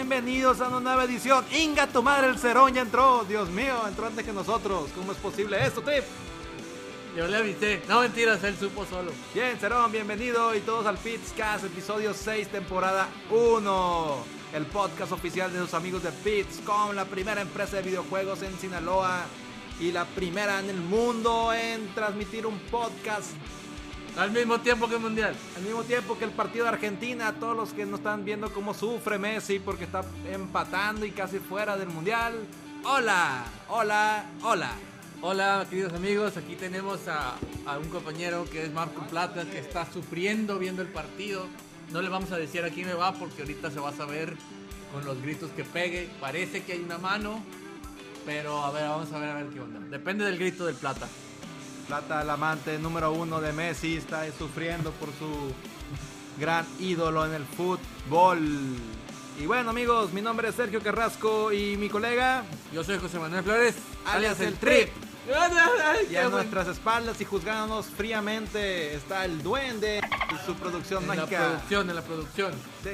Bienvenidos a una nueva edición. Inga, tu madre, el Cerón ya entró. Dios mío, entró antes que nosotros. ¿Cómo es posible esto, Tip? Yo le avisé. No mentiras, él supo solo. Bien, Cerón, bienvenido y todos al Pizcast, episodio 6, temporada 1. El podcast oficial de los amigos de Pizcom, la primera empresa de videojuegos en Sinaloa y la primera en el mundo en transmitir un podcast Al mismo tiempo que el Mundial. al mismo tiempo que el partido de Argentina. Todos los que no están viendo cómo sufre Messi porque está empatando y casi fuera del Mundial. Hola, hola, hola. Hola, queridos amigos. Aquí tenemos a, a un compañero que es Marco Plata, que está sufriendo viendo el partido. No le vamos a decir a quién me va porque ahorita se va a saber con los gritos que pegue. Parece que hay una mano, pero a ver, vamos a ver a ver qué onda. Depende del grito del Plata. Plata, el amante número uno de Messi, está sufriendo por su gran ídolo en el fútbol. Y bueno amigos, mi nombre es Sergio Carrasco y mi colega, Yo soy José Manuel Flores, alias el Trip. Y a nuestras espaldas y juzgándonos fríamente está el duende y su producción En la mágica. producción, en la producción. Sí.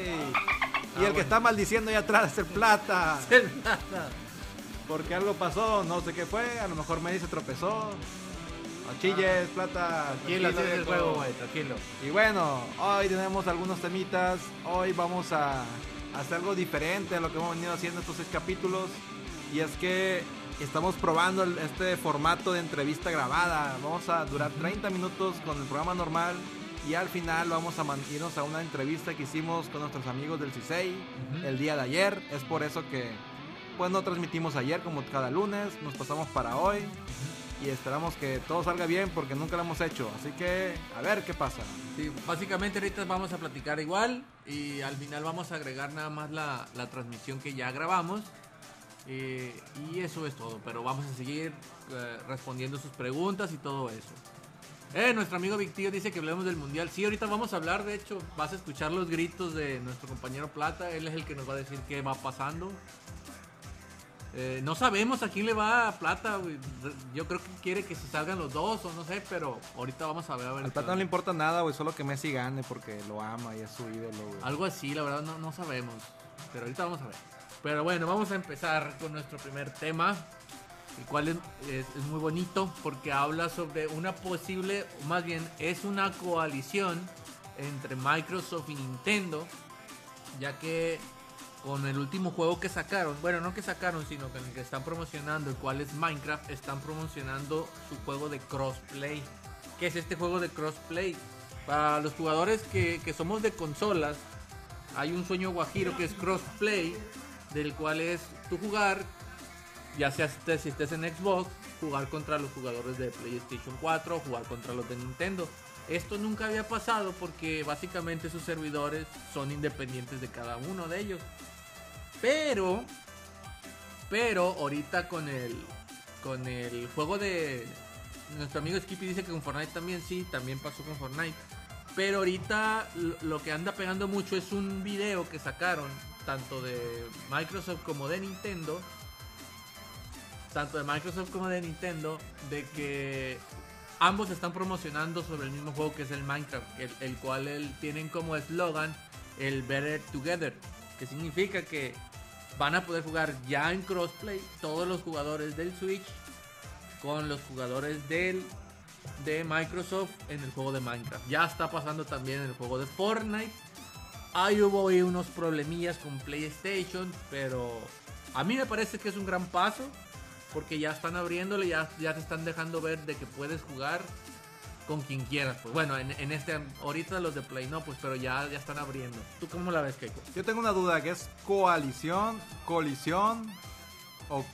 Y Ah, el que está maldiciendo allá atrás es el plata. El Plata. Porque algo pasó, no sé qué fue, a lo mejor Messi se tropezó. No chilles, plata. Tranquilo, tranquilo, el juego, güey, tranquilo. Y bueno, hoy tenemos algunos temitas. Hoy vamos a hacer algo diferente a lo que hemos venido haciendo estos seis capítulos. Y es que estamos probando este formato de entrevista grabada. Vamos a durar 30 minutos con el programa normal. Y al final vamos a man- irnos a una entrevista que hicimos con nuestros amigos del CISEI Ujú. el día de ayer. Es por eso que pues no transmitimos ayer como cada lunes. Nos pasamos para hoy. Y esperamos que todo salga bien porque nunca lo hemos hecho. Así que a ver qué pasa. Sí, básicamente ahorita vamos a platicar igual y al final vamos a agregar nada más la, la transmisión que ya grabamos. eh, y eso es todo, pero vamos a seguir eh, respondiendo sus preguntas y todo eso. Eh, nuestro amigo Victío dice que hablemos del mundial. Sí, ahorita vamos a hablar, de hecho, vas a escuchar los gritos de nuestro compañero Plata. Él es el que nos va a decir qué va pasando. Eh, no sabemos a quién le va a Plata. güey. Yo creo que quiere que se salgan los dos o no sé, pero ahorita vamos a ver. A ver Al Plata no le importa nada, güey, solo que Messi gane porque lo ama y es su ídolo, güey. Algo así, la verdad no, no sabemos. Pero ahorita vamos a ver. Pero bueno, vamos a empezar con nuestro primer tema. El cual es, es- es muy bonito porque habla sobre una posible, o más bien es una coalición entre Microsoft y Nintendo. Ya que con el último juego que sacaron, bueno, no que sacaron, sino que que están promocionando, el cual es Minecraft, están promocionando su juego de crossplay. ¿Qué es este juego de crossplay? Para los jugadores que, somos de consolas, hay un sueño guajiro que es crossplay, del cual es tú jugar, ya sea si estés, en Xbox, jugar contra los jugadores de PlayStation 4 o jugar contra los de Nintendo. Esto nunca había pasado porque básicamente sus servidores son independientes de cada uno de ellos. Pero, pero ahorita con el, con el juego de nuestro amigo Skippy dice que con Fortnite también sí, también pasó con Fortnite. Pero ahorita lo- que anda pegando mucho es un video que sacaron, tanto de Microsoft como de Nintendo. Tanto de Microsoft como de Nintendo, de que ambos están promocionando sobre el mismo juego que es el Minecraft, el, el cual el- tienen como eslogan el Better Together, que significa que van a poder jugar ya en crossplay todos los jugadores del Switch con los jugadores del de Microsoft en el juego de Minecraft. Ya está pasando también en el juego de Fortnite. Ahí hubo ahí unos problemillas con PlayStation, pero a mí me parece que es un gran paso porque ya están abriéndole, ya, ya te están dejando ver de que puedes jugar con quien quieras. Pues bueno, en, en este ahorita los de Play no, pues pero ya, ya están abriendo. ¿Tú cómo la ves, Keiko? Yo tengo una duda, ¿qué es coalición, colisión o,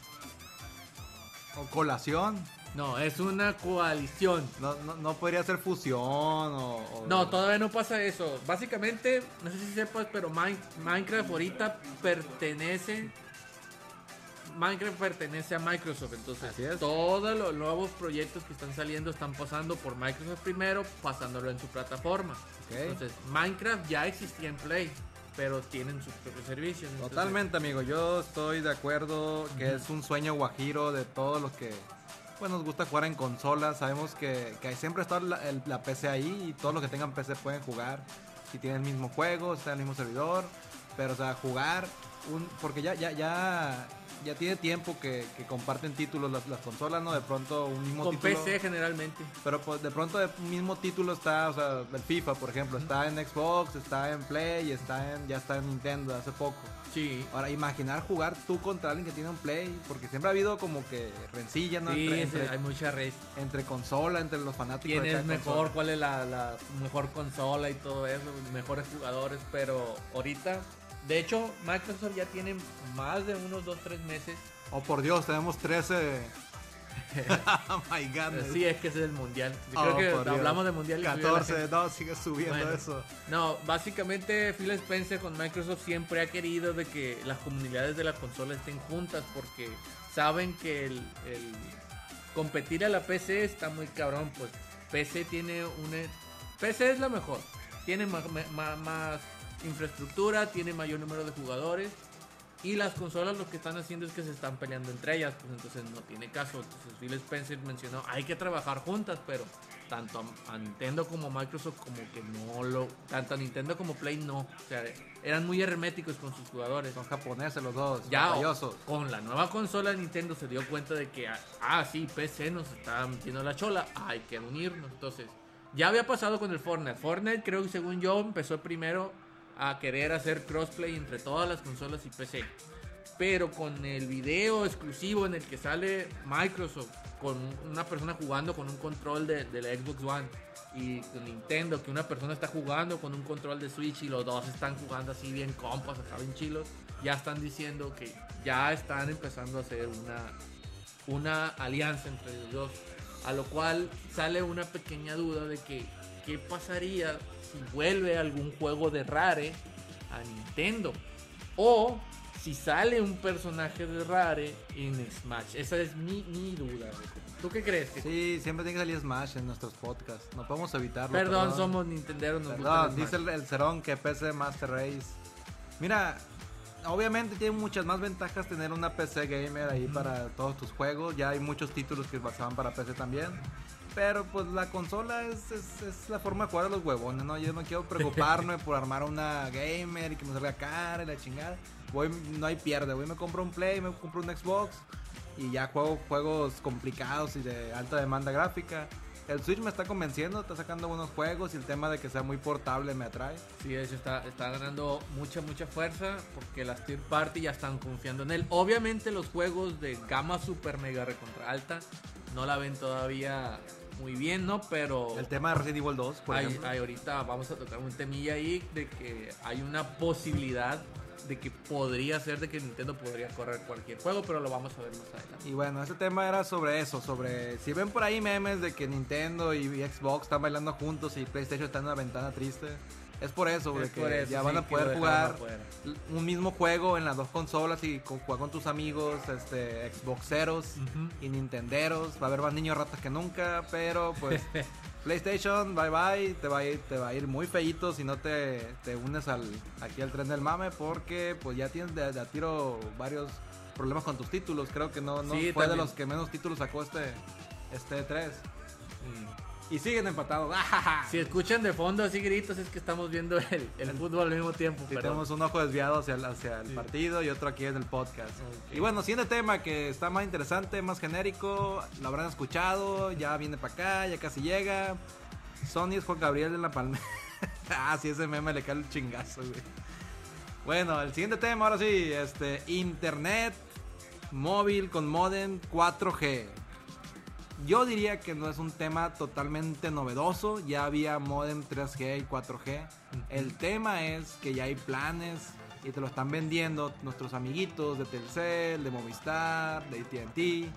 o colación? No, es una coalición. No, no, no podría ser fusión o... o- No, todavía no pasa eso. Básicamente, no sé si sepas, pero Min- Minecraft ahorita pertenece. Minecraft pertenece a Microsoft, entonces todos los nuevos proyectos que están saliendo están pasando por Microsoft primero, pasándolo en su plataforma. Entonces, Minecraft ya existía en Play, pero tienen sus propios servicios. entonces- Totalmente, amigo. Yo estoy de acuerdo que es un sueño guajiro de todos los que pues, nos gusta jugar en consolas. Sabemos que, que siempre está la, el- la PC ahí y todos los que tengan PC pueden jugar. Si tienen el mismo juego, está en el mismo servidor. Pero, o sea, jugar un. Porque ya, ya, ya. Ya tiene tiempo que, que comparten títulos las, las consolas, ¿no? De pronto un mismo Con título. PC generalmente. Pero pues de pronto un mismo título está, o sea, el FIFA, por ejemplo, está en Xbox, está en Play está en, ya está en Nintendo hace poco. Sí. Ahora, imaginar jugar tú contra alguien que tiene un Play, porque siempre ha habido como que rencilla, ¿no? Sí, entre, hay mucha red. entre consola, entre los fanáticos quién de es mejor, consola. cuál es la, la mejor consola y todo eso, mejores jugadores, pero ahorita, de hecho, Microsoft ya tiene más de unos 2, 3 meses. Oh, por Dios, tenemos 13. oh my god. Sí, es que ese es el mundial. Yo Oh, creo que Dios. hablamos de mundial. y subió la 14, gente. no, sigue subiendo Bueno. eso. No, básicamente Phil Spencer con Microsoft siempre ha querido de que las comunidades de la consola estén juntas porque saben que el, el competir a la PC está muy cabrón, pues PC tiene una PC es la mejor, tiene ma- más, infraestructura, tiene mayor número de jugadores y las consolas lo que están haciendo es que se están peleando entre ellas, pues entonces no tiene caso. Entonces Phil Spencer mencionó, hay que trabajar juntas, pero tanto a, Nintendo como a Microsoft como que no lo, tanto a Nintendo como Play no, o sea, eran muy herméticos con sus jugadores. Son japoneses los dos, Ya con la nueva consola Nintendo se dio cuenta de que, ah, sí, PC nos está metiendo la chola, hay que unirnos. Entonces, ya había pasado con el Fortnite. Fortnite creo que según yo empezó primero a querer hacer crossplay entre todas las consolas y PC. Pero con el video exclusivo en el que sale Microsoft con una persona jugando con un control de, de la Xbox One y con Nintendo que una persona está jugando con un control de Switch y los dos están jugando así bien compas, acá bien chilos, ya están diciendo que ya están empezando a hacer una, una alianza entre los dos. A lo cual sale una pequeña duda de que qué pasaría si vuelve algún juego de Rare a Nintendo. O si sale un personaje de Rare en Smash. Esa es mi, mi duda. ¿Tú qué crees? que- Sí, siempre tiene que salir Smash en nuestros podcasts. No podemos evitarlo. Perdón, somos Nintenderos, nos gusta Perdón, el dice el, el Cerón que PC Master Race. Mira, obviamente tiene muchas más ventajas tener una PC gamer ahí para todos tus juegos. Ya hay muchos títulos que pasaban para PC también. Pero pues la consola es, es, la forma de jugar a los huevones, ¿no? Yo no quiero preocuparme por armar una gamer y que me salga cara y la chingada. Voy, no hay pierde, voy me compro un Play, me compro un Xbox y ya juego juegos complicados y de alta demanda gráfica. El Switch me está convenciendo, está sacando buenos juegos y el tema de que sea muy portable me atrae. Sí, de hecho está, está ganando mucha, mucha fuerza porque las third party ya están confiando en él. Obviamente los juegos de gama super mega recontra alta no la ven todavía muy bien, ¿no? Pero El tema de Resident Evil 2, por hay, ejemplo. hay ahorita vamos a tocar un temilla ahí de que hay una posibilidad de que podría ser de que Nintendo podría correr cualquier juego, pero lo vamos a ver más adelante. Y bueno, ese tema era sobre eso, sobre si ven por ahí memes de que Nintendo y Xbox están bailando juntos y PlayStation está en una ventana triste. Es por eso, de Es que por eso, ya sí, van a poder jugar un mismo juego en las dos consolas y con, jugar con tus amigos, este, Xboxeros y Nintenderos. Va a haber más niños ratas que nunca, pero pues PlayStation, bye bye, te va a ir, te va a ir muy feíto si no te, te unes al, aquí al tren del mame porque pues ya tienes de, de a tiro varios problemas con tus títulos. Creo que no, no Sí, fue de los que menos títulos sacó este, este 3. Mm. Y siguen empatados. Si escuchan de fondo así gritos es que estamos viendo el, el fútbol al mismo tiempo. Sí, pero- tenemos un ojo desviado hacia el, hacia el Sí. partido y otro aquí en el podcast. Y bueno, siguiente tema que está más interesante, más genérico, lo habrán escuchado, ya viene para acá, ya casi llega. Sony es Juan Gabriel en la palmera. ah, sí, ese meme le cae el chingazo, güey. Bueno, el siguiente tema, ahora sí, este, internet móvil con modem 4G. Yo diría que no es un tema totalmente novedoso, ya había modem 3G y 4G. El tema es que ya hay planes y te lo están vendiendo nuestros amiguitos de Telcel, de Movistar, de AT&T.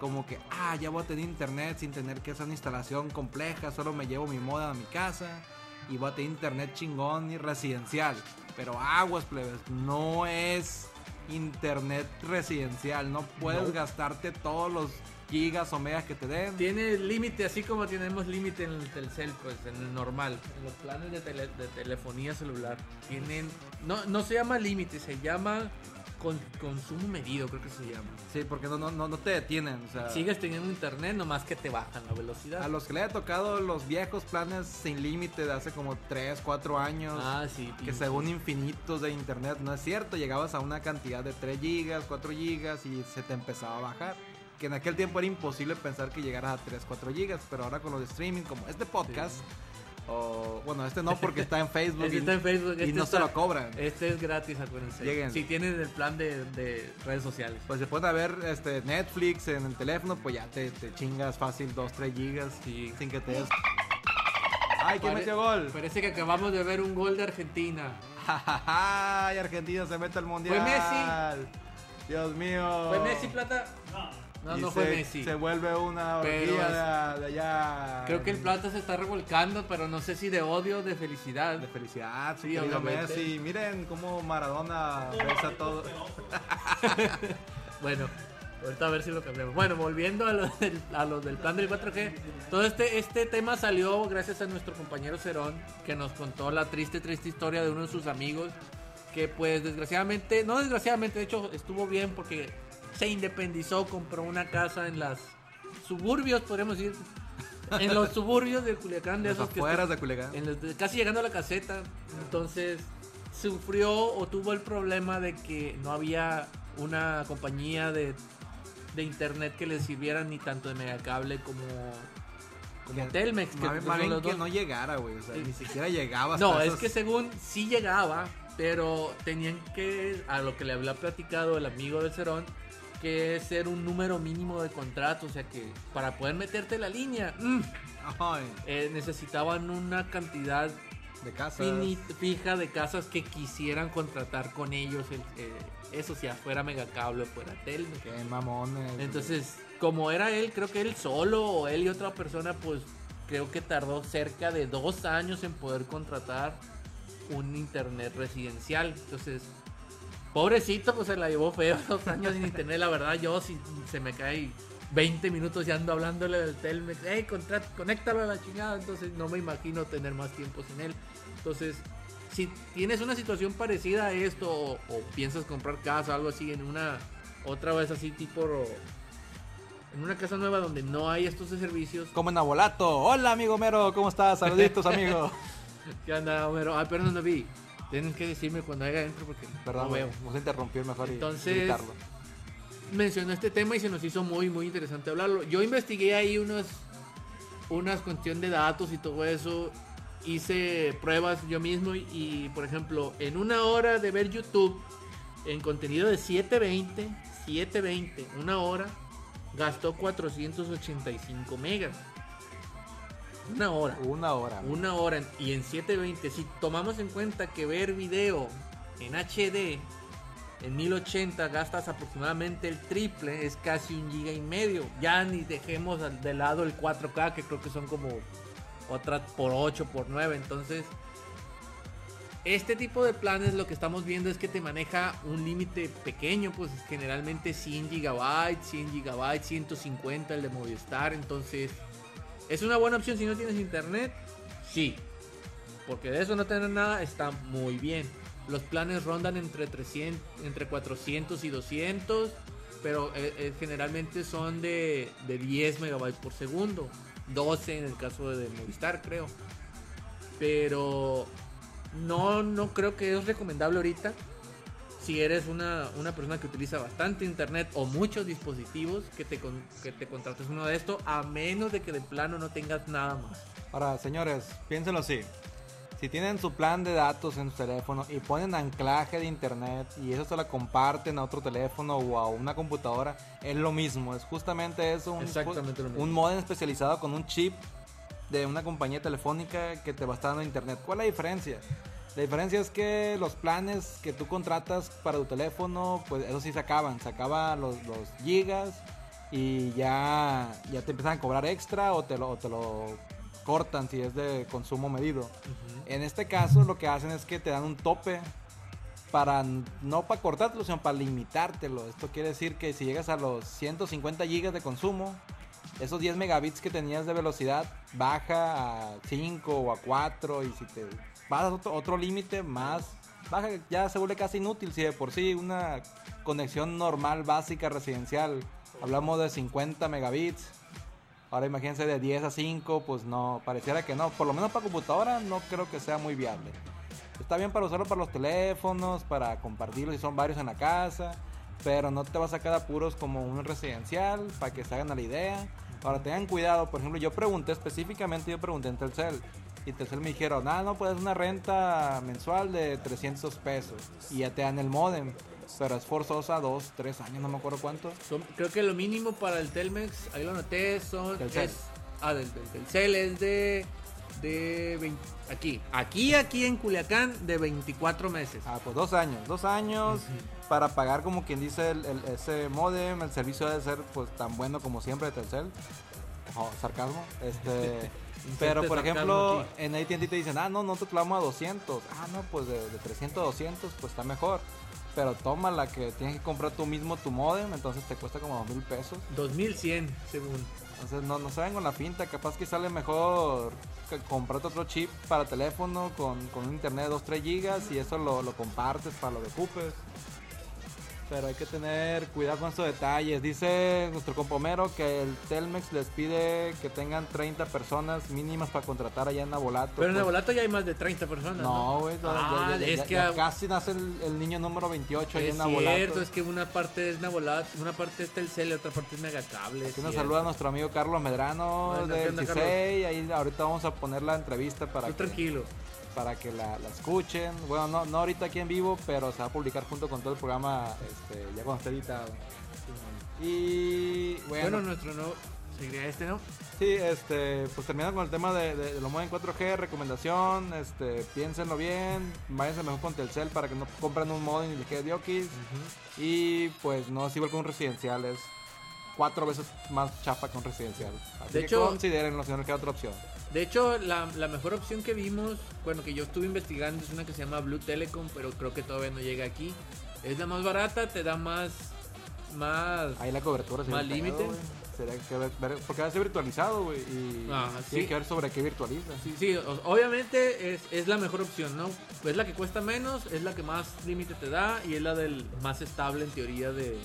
Como que, ah, ya voy a tener internet sin tener que hacer una instalación compleja, solo me llevo mi modem a mi casa y voy a tener internet chingón y residencial. Pero aguas, plebes, no es internet residencial, no puedes No. gastarte todos los gigas o megas que te den. Tiene límite, así como tenemos límite en el Telcel, pues en el normal. En los planes de, tele- de telefonía celular. Tienen. No, no se llama límite, se llama con consumo medido, creo que se llama. Sí, porque no, no, no, no te detienen. O sea, Sigues teniendo internet, nomás que te bajan la velocidad. a los que le haya tocado los viejos planes sin límite de hace como 3, 4 años. Ah, sí. que según infinitos de internet, no es cierto, llegabas a una cantidad de 3 gigas, 4 gigas y se te empezaba a bajar. Que en aquel tiempo era imposible pensar que llegaras a 3, 4 gigas, pero ahora con los de streaming, como este podcast, o bueno, este no porque está en Facebook Este y, está en Facebook, y este no está- se lo cobran. Este es gratis, acuérdense. Lleguen. Si tienen el plan de, de redes sociales. Pues se puede ver este, Netflix en el teléfono, pues ya te, te chingas fácil 2, 3 gigas Sí. sin que te des... ¡Ay, quién Pare- metió gol! Parece que acabamos de ver un gol de Argentina. ¡Ay, Argentina se mete al mundial! Messi. Dios mío. ¿Fue Messi Plata? No, Y no se, fue Messi. Se vuelve una orgía de, allá. Creo que el Plata se está revolcando, pero no sé si de odio o de felicidad. De felicidad, Sí, obviamente. Messi. Miren cómo Maradona besa todo. Bueno, ahorita a ver si lo cambiamos. Bueno, volviendo a lo del, a lo del plan del 4G. Todo este, este tema salió gracias a nuestro compañero Cerón, que nos contó la triste, triste historia de uno de sus amigos. Que pues desgraciadamente, no desgraciadamente, de hecho estuvo bien porque se independizó, compró una casa en las suburbios, podríamos decir. En los suburbios de Culiacán, de esos que afueras de Culiacán. en los casi llegando a la caseta. Entonces sufrió o tuvo el problema de que no había una compañía de, de internet que le sirviera ni tanto de megacable como, como Que- Telmex. Que Más bien- que no llegara, güey. O sea, ni siquiera llegaba hasta No, es que según sí llegaba, pero tenían que, a lo que le había platicado el amigo del Cerón, que ser un número mínimo de contrato, o sea que para poder meterte la línea, mm, eh, necesitaban una cantidad de fija de casas que quisieran contratar con ellos, el- eh, eso sea fuera Megacable fuera Telmex. Qué mamones. Entonces, como era él, creo que él solo o él y otra persona, pues creo que tardó cerca de dos años en poder contratar un internet residencial. Entonces, pobrecito, pues se la llevó feo dos años sin internet. La verdad, yo si se me cae 20 minutos ya ando hablándole del Telmex, hey, conéctalo a la chingada. Entonces, no me imagino tener más tiempo sin él. Entonces, si tienes una situación parecida a esto o, o piensas comprar casa o algo así en una otra vez así tipo en una casa nueva donde no hay estos servicios Como en Abolato. Hola, amigo Mero. ¿Cómo estás? Saluditos, amigo. ¿qué onda Homero? ah pero no lo vi tienen que decirme cuando haya adentro porque Perdón, no veo. Vamos a interrumpir mejor y Entonces- mencionó este tema y se nos hizo muy muy interesante hablarlo. Yo investigué ahí unos unas cuestión de datos y todo eso. Hice pruebas yo mismo y, y, por ejemplo en una hora de ver YouTube en contenido de 720 720 una hora gastó 485 megas una hora. Una hora. una hora. Y en 720 si tomamos en cuenta que ver video en HD en 1080 gastas aproximadamente el triple es casi un giga y medio. Ya ni dejemos al- de lado el 4K que creo que son como otras por 8 por 9 entonces este tipo de planes lo que estamos viendo es que te maneja un límite pequeño, pues generalmente 100 gigabytes, 100 gigabytes, 150 el de Movistar, entonces ¿Es una buena opción si no tienes internet? Sí. Porque de eso no tener nada está muy bien. Los planes rondan entre 300, entre 400 y 200, pero eh, eh, generalmente son de, de 10 megabytes por segundo. 12 en el caso de Movistar, creo. Pero no, no creo que es recomendable ahorita. Si eres una, una persona que utiliza bastante internet o muchos dispositivos, que te, con- que te contrates uno de esto, a menos de que de plano no tengas nada más. Ahora, señores, piénsenlo así. Si tienen su plan de datos en su teléfono y ponen anclaje de internet y eso se lo comparten a otro teléfono o a una computadora, es lo mismo. Es justamente eso, un, Exactamente lo mismo. un modem especializado con un chip de una compañía telefónica que te va a estar dando internet. ¿Cuál es la diferencia? La diferencia es que los planes que tú contratas para tu teléfono, pues eso sí se acaban. Se acaban los, los gigas y ya, ya te empiezan a cobrar extra o te lo, o te lo cortan si es de consumo medido. En este caso lo que hacen es que te dan un tope para no para cortártelo, sino para limitártelo. Esto quiere decir que si llegas a los 150 gigas de consumo, esos 10 megabits que tenías de velocidad baja a 5 o a 4 y si te vas a otro, otro límite más baja, ya se vuelve casi inútil si de por sí una conexión normal, básica, residencial, hablamos de 50 megabits. Ahora imagínense de 10 a 5, pues no, pareciera que no. Por lo menos para computadora no creo que sea muy viable. Está bien para usarlo para los teléfonos, para compartirlo si son varios en la casa, pero no te va a sacar apuros como un residencial para que se hagan a la idea. Ahora tengan cuidado, por ejemplo, yo pregunté específicamente, yo pregunté en Telcel y Telcel me dijeron, ah, no, pues una renta mensual de 300 pesos y ya te dan el modem. Pero es forzosa dos, tres años, no me acuerdo cuánto. Son- creo que lo mínimo para el Telmex, ahí lo anoté, son... Telcel. es- ah, del, del Telcel es de... de 20 aquí, aquí, aquí en Culiacán, de 24 meses. Ah, pues dos años, dos años para pagar como quien dice el, el- ese modem, el servicio debe ser pues tan bueno como siempre de Telcel. Ojo, sarcasmo. Este, pero por ejemplo, aquí. en AT&T te dicen, ah, no, no te clavamos a 200. Ah, no, pues de, de 300 a 200, pues está mejor. Pero toma la que tienes que comprar tú mismo tu modem, entonces te cuesta como dos mil pesos. 2100, según. Entonces no, no se con la pinta, capaz que sale mejor que comprarte otro chip para teléfono con, con un internet de 2-3 gigas y eso lo, lo compartes para lo que ocupes. Pero hay que tener cuidado con estos detalles. Dice nuestro compomero que el Telmex les pide que tengan 30 personas mínimas para contratar allá en Nabolato. Pero en pues. Nabolato ya hay más de 30 personas. No, güey, Ah, es ya- que ya casi nace el, el niño número 28 allá Es en Nabolato. cierto, es que una parte es Nabolato, una parte es Telcel y otra parte es Megacable. Aquí nos cierto. saluda nuestro amigo Carlos Medrano Bueno, ¿qué del onda, CISEI. Ahí ahorita vamos a poner la entrevista para Tú que, tranquilo. Para que la, la escuchen. Bueno, no, no ahorita aquí en vivo, pero se va a publicar junto con todo el programa este, ya cuando esté editado. Y bueno, Bueno, nuestro no seguiría este, ¿no? sí, este, pues terminando con el tema de, de, de lo en 4G, recomendación, este, piénsenlo bien, váyanse mejor con Telcel para que no compren un modem y les quede diokis. Y pues no es igual que un residencial, es cuatro veces más chafa que un residencial. Así De que hecho- considérenlo si no queda otra opción. De hecho, la, la mejor opción que vimos, bueno, que yo estuve investigando, es una que se llama Blue Telecom, pero creo que todavía no llega aquí. Es la más barata, te da más. más Ahí la cobertura ¿Más límite? Sería que ver, porque va a ser virtualizado, güey. Y Ah, tiene sí. que ver sobre qué virtualiza. Sí, sí, obviamente es, es la mejor opción, ¿no? Es la que cuesta menos, es la que más límite te da y es la del más estable en teoría de,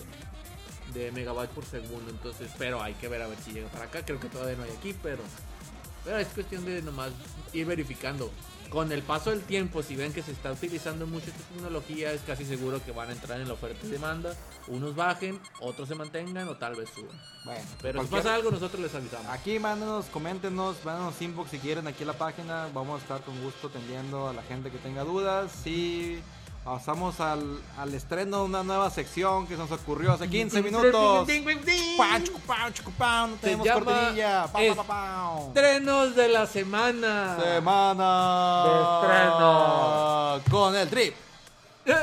de megabytes por segundo. Entonces, pero hay que ver a ver si llega para acá. Creo que todavía no hay aquí, pero, pero es cuestión de nomás ir verificando. Con el paso del tiempo, si ven que se está utilizando mucho esta tecnología, es casi seguro que van a entrar en la oferta y demanda. Unos bajen, otros se mantengan o tal vez suban. Bueno, Pero si pasa algo, nosotros les avisamos. Aquí mándenos, coméntenos, mándenos inbox si quieren aquí en la página. Vamos a estar con gusto atendiendo a la gente que tenga dudas. Y pasamos al, al estreno de una nueva sección que se nos ocurrió hace 15 minutos. Pau, pau, pau, no tenemos llama cortinilla. Pa, es- pa, pa, pau. Estrenos de la semana. Semana De estreno. con el trip. Eh,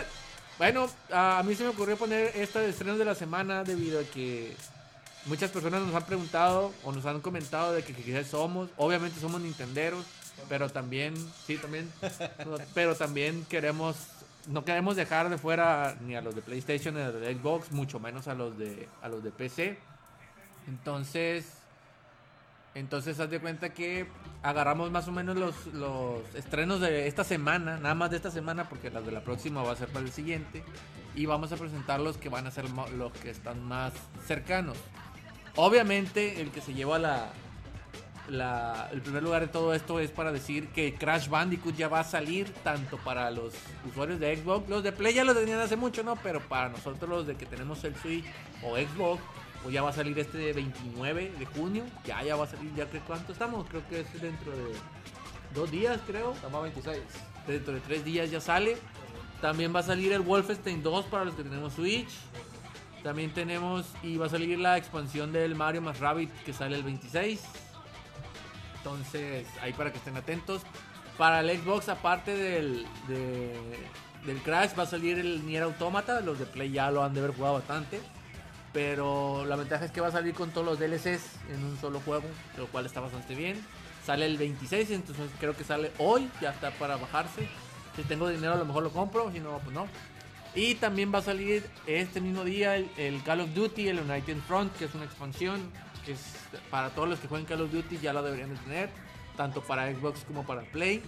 Bueno, a mí se me ocurrió poner esta de estrenos de la semana debido a que muchas personas nos han preguntado o nos han comentado de que, que quizás somos, obviamente somos nintenderos, pero también, sí, también, pero también queremos, no queremos dejar de fuera ni a los de PlayStation ni a los de Xbox, mucho menos a los de, a los de PC. Entonces, entonces haz de cuenta que agarramos más o menos los, los estrenos de esta semana, nada más de esta semana, porque las de la próxima va a ser para el siguiente. Y vamos a presentar los que van a ser los que están más cercanos. Obviamente, el que se lleva la, la- el primer lugar de todo esto es para decir que Crash Bandicoot ya va a salir tanto para los usuarios de Xbox. Los de Play ya lo tenían hace mucho, ¿no? Pero para nosotros los de que tenemos el Switch o Xbox, pues ya va a salir este 29 de junio. Ya, ya va a salir, ya que cuánto estamos, creo que es dentro de dos días, creo. Estamos a 26. Dentro de tres días ya sale. También va a salir el Wolfenstein 2 para los que tenemos Switch. También tenemos y va a salir la expansión del Mario más Rabbit que sale el 26. Entonces, ahí para que estén atentos. Para el Xbox, aparte del, de- del Crash, va a salir el Nier Automata. Los de Play ya lo han de haber jugado bastante. Pero la ventaja es que va a salir con todos los DLCs en un solo juego, lo cual está bastante bien. Sale el 26, entonces creo que sale hoy, ya está para bajarse. Si tengo dinero a lo mejor lo compro, si no, pues no. Y también va a salir este mismo día el Call of Duty, el United Front, que es una expansión. Es para todos los que jueguen Call of Duty ya la deberían de tener, tanto para Xbox como para Play.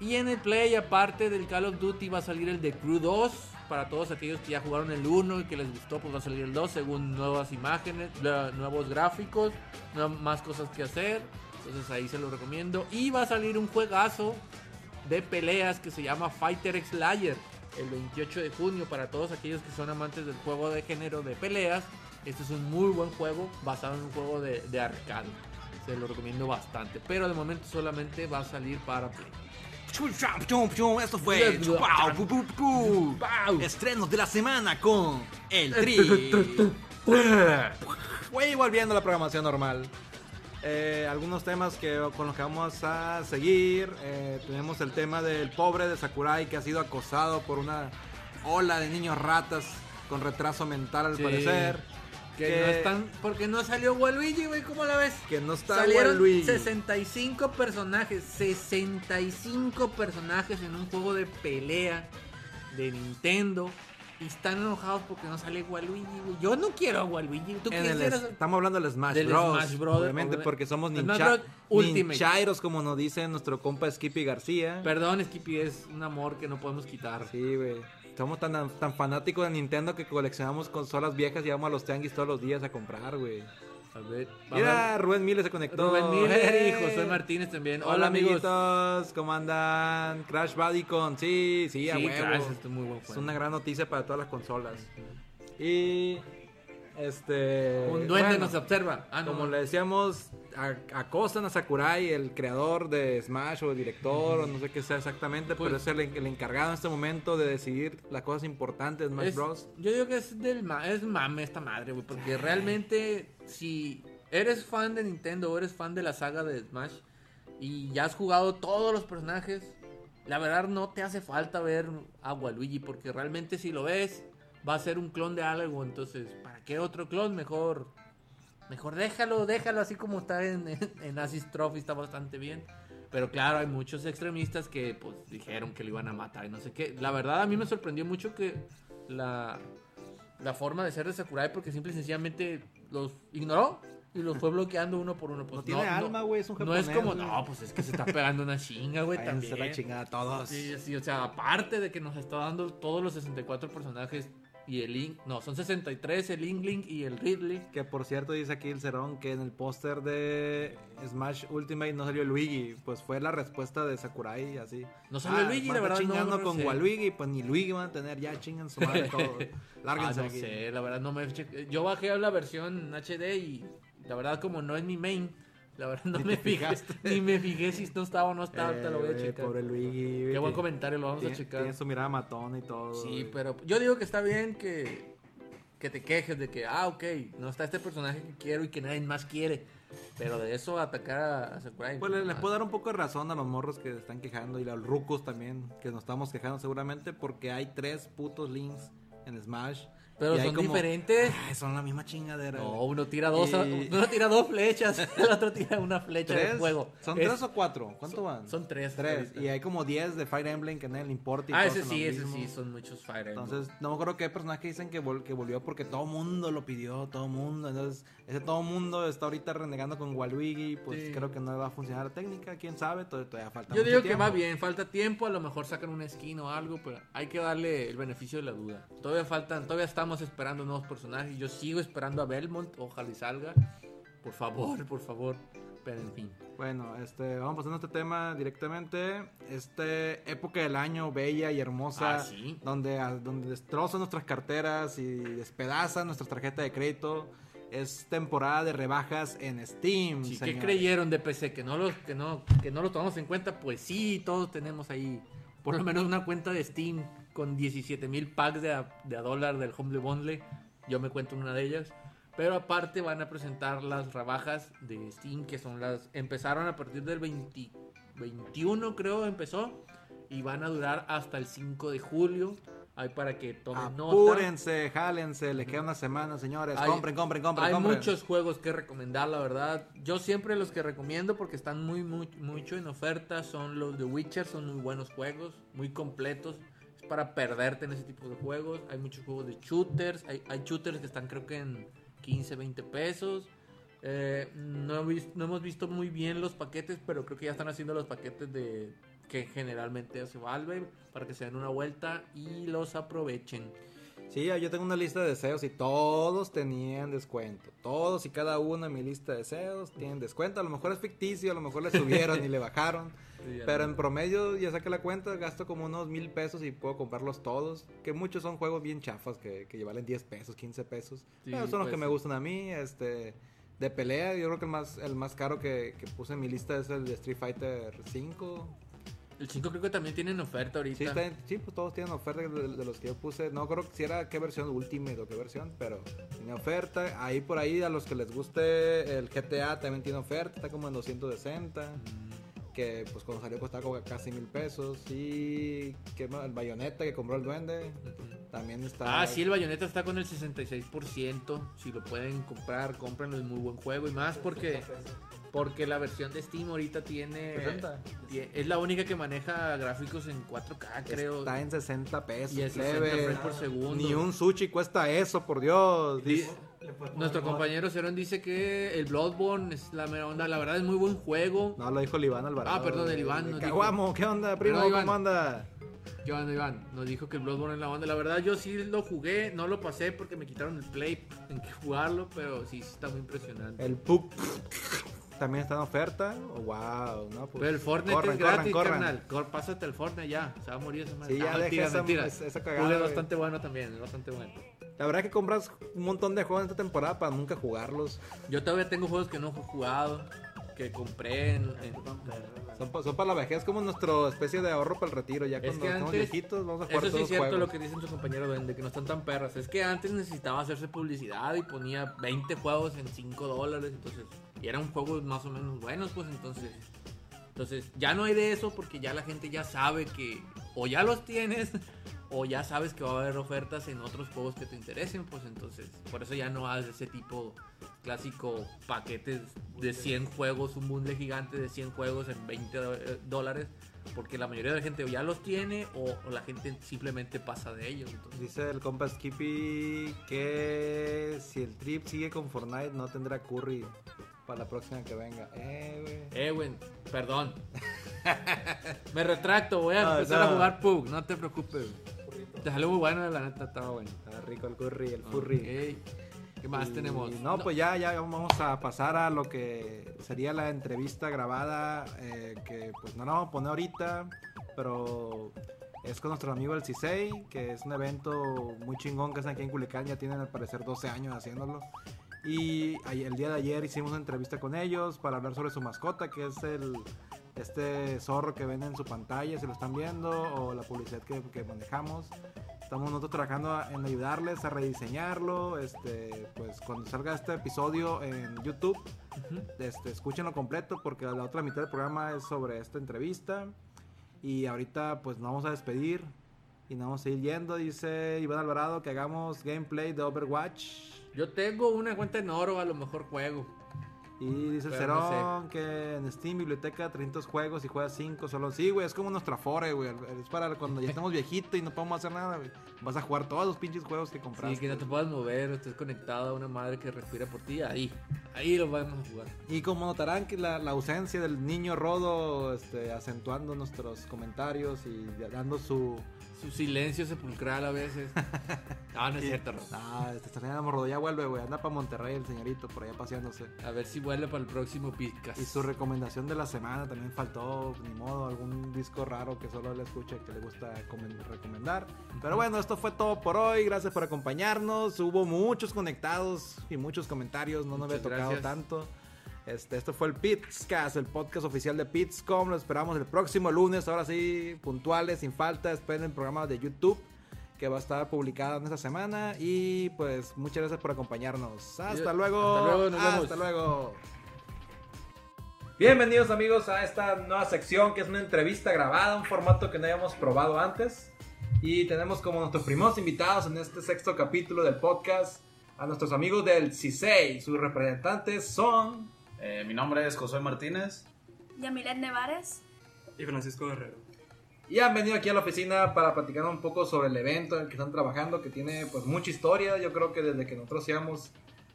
Y en el Play, aparte del Call of Duty, va a salir el de Crew 2. Para todos aquellos que ya jugaron el 1 y que les gustó, pues va a salir el 2 según nuevas imágenes, nuevos gráficos, más cosas que hacer. Entonces ahí se lo recomiendo. Y va a salir un juegazo de peleas que se llama Fighter X Layer el 28 de junio para todos aquellos que son amantes del juego de género de peleas. Este es un muy buen juego basado en un juego de, de arcade. Se lo recomiendo bastante. Pero de momento solamente va a salir para Play. Esto fue estrenos de la semana con el Tri. Güey, volviendo a la programación normal. Eh, algunos temas que, con los que vamos a seguir. Eh, tenemos el tema del pobre de Sakurai que ha sido acosado por una ola de niños ratas con retraso mental al Sí. parecer. Que, Que- no están. Porque no salió Waluigi, güey. ¿Cómo la ves? Que no está Salieron Waluigi. 65 personajes. 65 personajes en un juego de pelea de Nintendo. Y están enojados porque no sale Waluigi, güey. Yo no quiero a Waluigi. ¿Tú En el- estamos hablando del Smash Del Bros. Smash Bros, obviamente porque somos ninja, ninjairos, como nos dice nuestro compa Skippy García. Perdón, Skippy, es un amor que no podemos quitar. Sí, güey. Somos tan, tan fanáticos de Nintendo que coleccionamos consolas viejas y vamos a los tianguis todos los días a comprar, güey. A ver, Mira, Rubén Miles se conectó. Rubén Miller ¡Hey! y Josué Martínez también. Hola, Hola, amigos. amiguitos, ¿cómo andan? Crash Bodycon, sí, sí, a Sí, huevo. Crash, es muy buen Es una gran noticia para todas las consolas. Y este Un duende bueno, nos observa. Ah, no. Como le decíamos, a- acosan a Sakurai, el creador de Smash o el director, o no sé qué sea exactamente, Pues- pero es el, el encargado en este momento de decidir las cosas importantes de Smash Es- Bros. Yo digo que es del ma- es mame esta madre, güey. Porque realmente, si eres fan de Nintendo o eres fan de la saga de Smash y ya has jugado todos los personajes, la verdad no te hace falta ver a Waluigi. Porque realmente, si lo ves, va a ser un clon de algo. Entonces, ¿para qué otro clon? Mejor. Mejor déjalo, déjalo así como está en, en, en Assist Trophy, está bastante bien. Pero claro, hay muchos extremistas que pues dijeron que lo iban a matar y no sé qué. La verdad a mí me sorprendió mucho que la, la forma de ser de Sakurai porque simple y sencillamente los ignoró y los fue bloqueando uno por uno. Pues, no tiene alma, güey, es un No es japonés, como, no, pues es que se está pegando una chinga, güey, también. la chingada a todos. Sí, sí, o sea, aparte de que nos está dando todos los 64 personajes y el Link, no, son 63, el Link y el Ridley. Que por cierto dice aquí el Cerón que en el póster de Smash Ultimate no salió Luigi, pues fue la respuesta de Sakurai así. No salió Luigi, van la a verdad, no, chingando no con sé. Waluigi, pues ni Luigi van a tener, ya chingan su madre todo. Lárguense Ah, no aquí. sé, la verdad no me Yo bajé la versión HD y la verdad como no es mi main, la verdad no me fijé, fijaste. ni me fijé si no estaba o no estaba, Eh, te lo voy a güey, checar. Pobre Luigi. Qué buen comentario, lo vamos tiene, a checar. Tiene su mirada matona y todo. Sí, güey. pero yo digo que está bien que, que te quejes de que, ah, ok, no está este personaje que quiero y que nadie más quiere. Pero de eso atacar a, Sakurai. Pues les, les puedo dar un poco de razón a los morros que están quejando y a los rucos también, que nos estamos quejando seguramente porque hay tres putos links en Smash. Pero son como- diferentes. Ay, son la misma chingadera. No, uno tira dos, Y- uno tira dos flechas, el otro tira una flecha ¿Tres? de fuego. ¿Son Es- tres o cuatro? ¿Cuánto son- van? Son tres. Tres. Y hay como 10 de Fire Emblem que nadie le importa. y Ah, ese sí, ese mismo. sí, son muchos Fire Emblem. Entonces, no me acuerdo qué personaje dicen que, vol- que volvió porque todo mundo lo pidió, todo mundo. Entonces, ese todo mundo está ahorita renegando con Waluigi. Pues Sí. creo que no va a funcionar la técnica, quién sabe, todavía, todavía falta Yo mucho digo que va bien, falta tiempo, a lo mejor sacan una skin o algo, pero hay que darle el beneficio de la duda. Todavía faltan, todavía estamos esperando nuevos personajes. Yo sigo esperando a Belmont, ojalá y salga. Por favor, por favor. Pero en fin. Bueno, este, vamos pasando a este tema directamente. Este época del año bella y hermosa, Ah, sí. donde, a- donde destrozan nuestras carteras y despedazan nuestra tarjeta de crédito. Es temporada de rebajas en Steam. Sí, ¿Qué creyeron de PC? ¿Que no, lo, que, no, ¿Que no lo tomamos en cuenta? Pues sí, todos tenemos ahí por lo menos una cuenta de Steam con 17 mil packs de a, de a dólar del Humble Bundle. Yo me cuento en una de ellas. Pero aparte van a presentar las rebajas de Steam, que son las... Empezaron a partir del 20 21 creo empezó. Y van a durar hasta el 5 de julio. Ahí para que tomen nota. Apúrense, jálense, les queda una semana, señores. Hay- compren, compren, compren, Hay compren. muchos juegos que recomendar, la verdad. Yo siempre los que recomiendo porque están muy, muy mucho en oferta son los de Witcher, son muy buenos juegos, muy completos. Para perderte en ese tipo de juegos. Hay muchos juegos de shooters, hay, shooters que están creo que en 15, 20 pesos. Eh, no hemos visto muy bien los paquetes, pero creo que ya están haciendo los paquetes de que generalmente hace Valve para que se den una vuelta y los aprovechen. Sí, yo tengo una lista de deseos y todos tenían descuento. Todos y cada uno en mi lista de deseos tienen descuento. A lo mejor es ficticio, a lo mejor le subieron y le bajaron. Sí, Pero en promedio, ya saqué la cuenta, gasto como unos mil pesos y puedo comprarlos todos. Que muchos son juegos bien chafas que, que valen 10 pesos, 15 pesos. Sí, Pero son los pues que me sí. gustan a mí. Este, de pelea, yo creo que el más, el más caro que, que puse en mi lista es el de Street Fighter 5. El 5 creo que también tienen oferta ahorita. Sí, está en- sí, pues todos tienen oferta de, de los que yo puse. No creo que si era qué versión Ultimate o qué versión, pero tiene oferta. Ahí por ahí a los que les guste el GTA también tiene oferta, está como en 260. Mm, Que pues cuando salió costaba como casi mil pesos. Y que el bayoneta que compró el duende también está. Ah, sí, el Bayonetta está con el 66%. Si lo pueden comprar, cómprenlo, es muy buen juego. Y más porque, porque la versión de Steam ahorita tiene. 60. tie- Es la única que maneja gráficos en 4K, creo. Está en 60 pesos. Y es 60 plebe. frames por segundo. Ni un sushi cuesta eso, por Dios. Di- Dice- Nuestro compañero Cerón dice que el Bloodborne es la mera onda. La verdad es muy buen juego. No, lo dijo el Iván Alvarado. Ah, perdón, el Iván nos Caguamo, ¿qué onda, primo? ¿Cómo anda? Iván, Iván nos dijo que el Bloodborne es la onda. La verdad, yo sí lo jugué, no lo pasé porque me quitaron el play en que jugarlo, pero sí, sí está muy impresionante. El Pup también está en oferta. Oh, wow, no, pues, Pero el Fortnite corran, es corran, gratis, corran. carnal. Cor- Pásate el Fortnite ya. Se va a morir esa madre. Sí, ya Ah, mentira, esa- mentira. esa- cagada, es bastante bueno también, es bastante bueno. La verdad que compras un montón de juegos en esta temporada para nunca jugarlos. Yo todavía tengo juegos que no he jugado, que compré en... en- Son, pa- son para la vejez, como nuestra especie de ahorro para el retiro. Ya Es cuando que estamos antes- viejitos vamos a jugar Eso sí es cierto juegos. lo que dice su compañero Duende, que no están tan perras. Es que antes necesitaba hacerse publicidad y ponía 20 juegos en 5 dólares, entonces... Y eran juegos más o menos buenos, pues entonces... Entonces ya no hay de eso porque ya la gente ya sabe que o ya los tienes o ya sabes que va a haber ofertas en otros juegos que te interesen, pues entonces por eso ya no haces ese tipo clásico paquetes de 100 juegos, un bundle gigante de 100 juegos en 20 do- eh, dólares, porque la mayoría de la gente o ya los tiene o, o la gente simplemente pasa de ellos. Entonces, Dice el compa Skippy que si el trip sigue con Fortnite no tendrá curry para la próxima que venga. Eh, güey. eh, güey, perdón. Me retracto, voy a Ah, empezar no. a jugar PUG, no te preocupes. Te salió muy bueno, la neta estaba bueno. Está rico el curry, el furry. Ok. ¿Qué más Y tenemos? No, pues ya, ya vamos a pasar a lo que sería la entrevista grabada, eh, que pues no la vamos a poner ahorita, pero es con nuestro amigo el Cisei, que es un evento muy chingón que es aquí en Culiacán, ya tienen al parecer 12 años haciéndolo. Y el día de ayer hicimos una entrevista con ellos para hablar sobre su mascota, que es el este zorro que ven en su pantalla, si lo están viendo, o la publicidad que, que manejamos. Estamos nosotros trabajando en ayudarles a rediseñarlo. Este, pues cuando salga este episodio en YouTube, Ujú. este, escúchenlo completo porque la otra mitad del programa es sobre esta entrevista. Y ahorita pues nos vamos a despedir y nos vamos a ir yendo. Dice Iván Alvarado que hagamos gameplay de Overwatch. Yo tengo una cuenta en oro, a lo mejor juego. Y dice el Pero no Cerón que en Steam, biblioteca, 300 juegos y juegas 5 solo. Sí, güey, es como nuestra fore, güey. Es para cuando ya estamos viejitos y no podemos hacer nada, güey. Vas a jugar todos los pinches juegos que compraste. Sí, que no te puedas mover, estés conectado a una madre que respira por ti, ahí. Ahí lo vamos a jugar. Y como notarán que la, la ausencia del niño Rodo, este, acentuando nuestros comentarios y dando su... Su silencio sepulcral a veces. No, no es cierto, Ro. Ah, te extrañamos Rodo, ya vuelve, güey. Anda para Monterrey el señorito, por allá paseándose. A ver si vuelve para el próximo podcast. Y su recomendación de la semana también faltó, ni modo, algún disco raro que solo él escucha que le gusta comen- recomendar. Pero bueno, esto fue todo por hoy. Gracias por acompañarnos. Hubo muchos conectados y muchos comentarios. No nos había tocado gracias. tanto. Este, esto fue el Pitscast, el podcast oficial de Pitscom. Lo esperamos el próximo lunes. Ahora sí, puntuales, sin falta. Esperen el programa de YouTube que va a estar publicado en esta semana. Y pues muchas gracias por acompañarnos. Hasta Hasta luego. luego, nos vemos. Hasta luego. Bienvenidos amigos a esta nueva sección que es una entrevista grabada, un formato que no habíamos probado antes. Y tenemos como nuestros primeros invitados en este sexto capítulo del podcast a nuestros amigos del CISEI. Sus representantes son... Eh, mi nombre es Josué Martínez. Yamilet Nevares. Y Francisco Guerrero. Y han venido aquí a la oficina para platicar un poco sobre el evento en el que están trabajando, que tiene pues mucha historia. Yo creo que desde que nosotros íbamos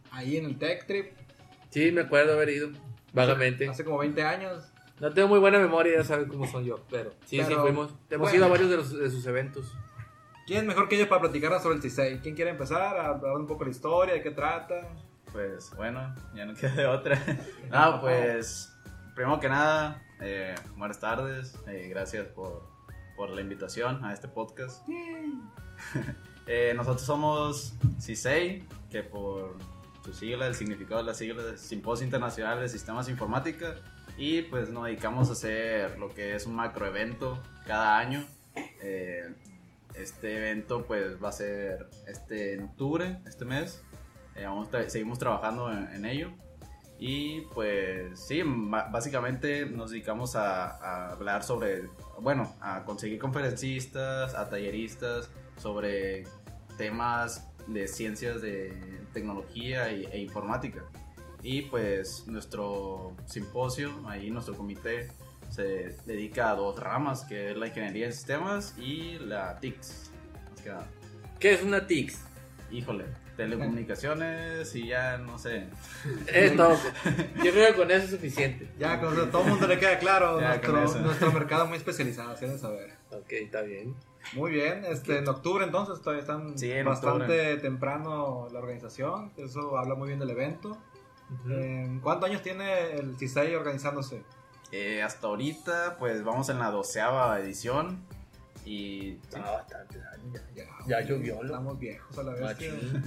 ahí en el Tech Trip, Sí, me acuerdo haber ido. Vagamente. hace como 20 años. No tengo muy buena memoria, ya saben cómo son yo, pero sí, sí, Pero, fuimos. Hemos bueno. ido a varios de, los- de sus eventos. ¿Quién mejor que ellos para platicarnos sobre el CISEI? ¿Quién quiere empezar a hablar un poco de la historia, de qué trata? Pues bueno, ya no queda otra. No, pues primero que nada, eh, buenas tardes. eh, gracias por, por la invitación a este podcast. Eh, nosotros somos CISEI, que por su sigla, el significado de las siglas Simposio Internacional de Sistemas Informática. Y pues nos dedicamos a hacer lo que es un macroevento cada año. Eh, este evento pues va a ser este en octubre, este mes. Eh, vamos tra- seguimos trabajando en, en ello. Y pues sí, básicamente nos dedicamos a, a hablar sobre, bueno, a conseguir conferencistas, a talleristas, sobre temas de ciencias de tecnología y- e informática. Y pues nuestro simposio, ahí nuestro comité, se dedica a dos ramas, que es la ingeniería en sistemas y la TICS. Más que nada. ¿Qué es una TICS? Híjole, telecomunicaciones y ya no sé. Es todo. Yo creo que con eso es suficiente. Ya, con eso todo el mundo le queda claro. Ya, nuestro, nuestro mercado muy especializado, así de saber. Ok, está bien. Muy bien, este, en octubre entonces todavía están Sí, en bastante octubre. temprano la organización. Eso habla muy bien del evento. Eh, ¿Cuántos años tiene el CISEI organizándose? Eh, hasta ahorita, pues vamos en la doceava edición. Y sí, Ah, años ya. Ya, Ya llovió, ¿no? Estamos viejos a la vez. Machín.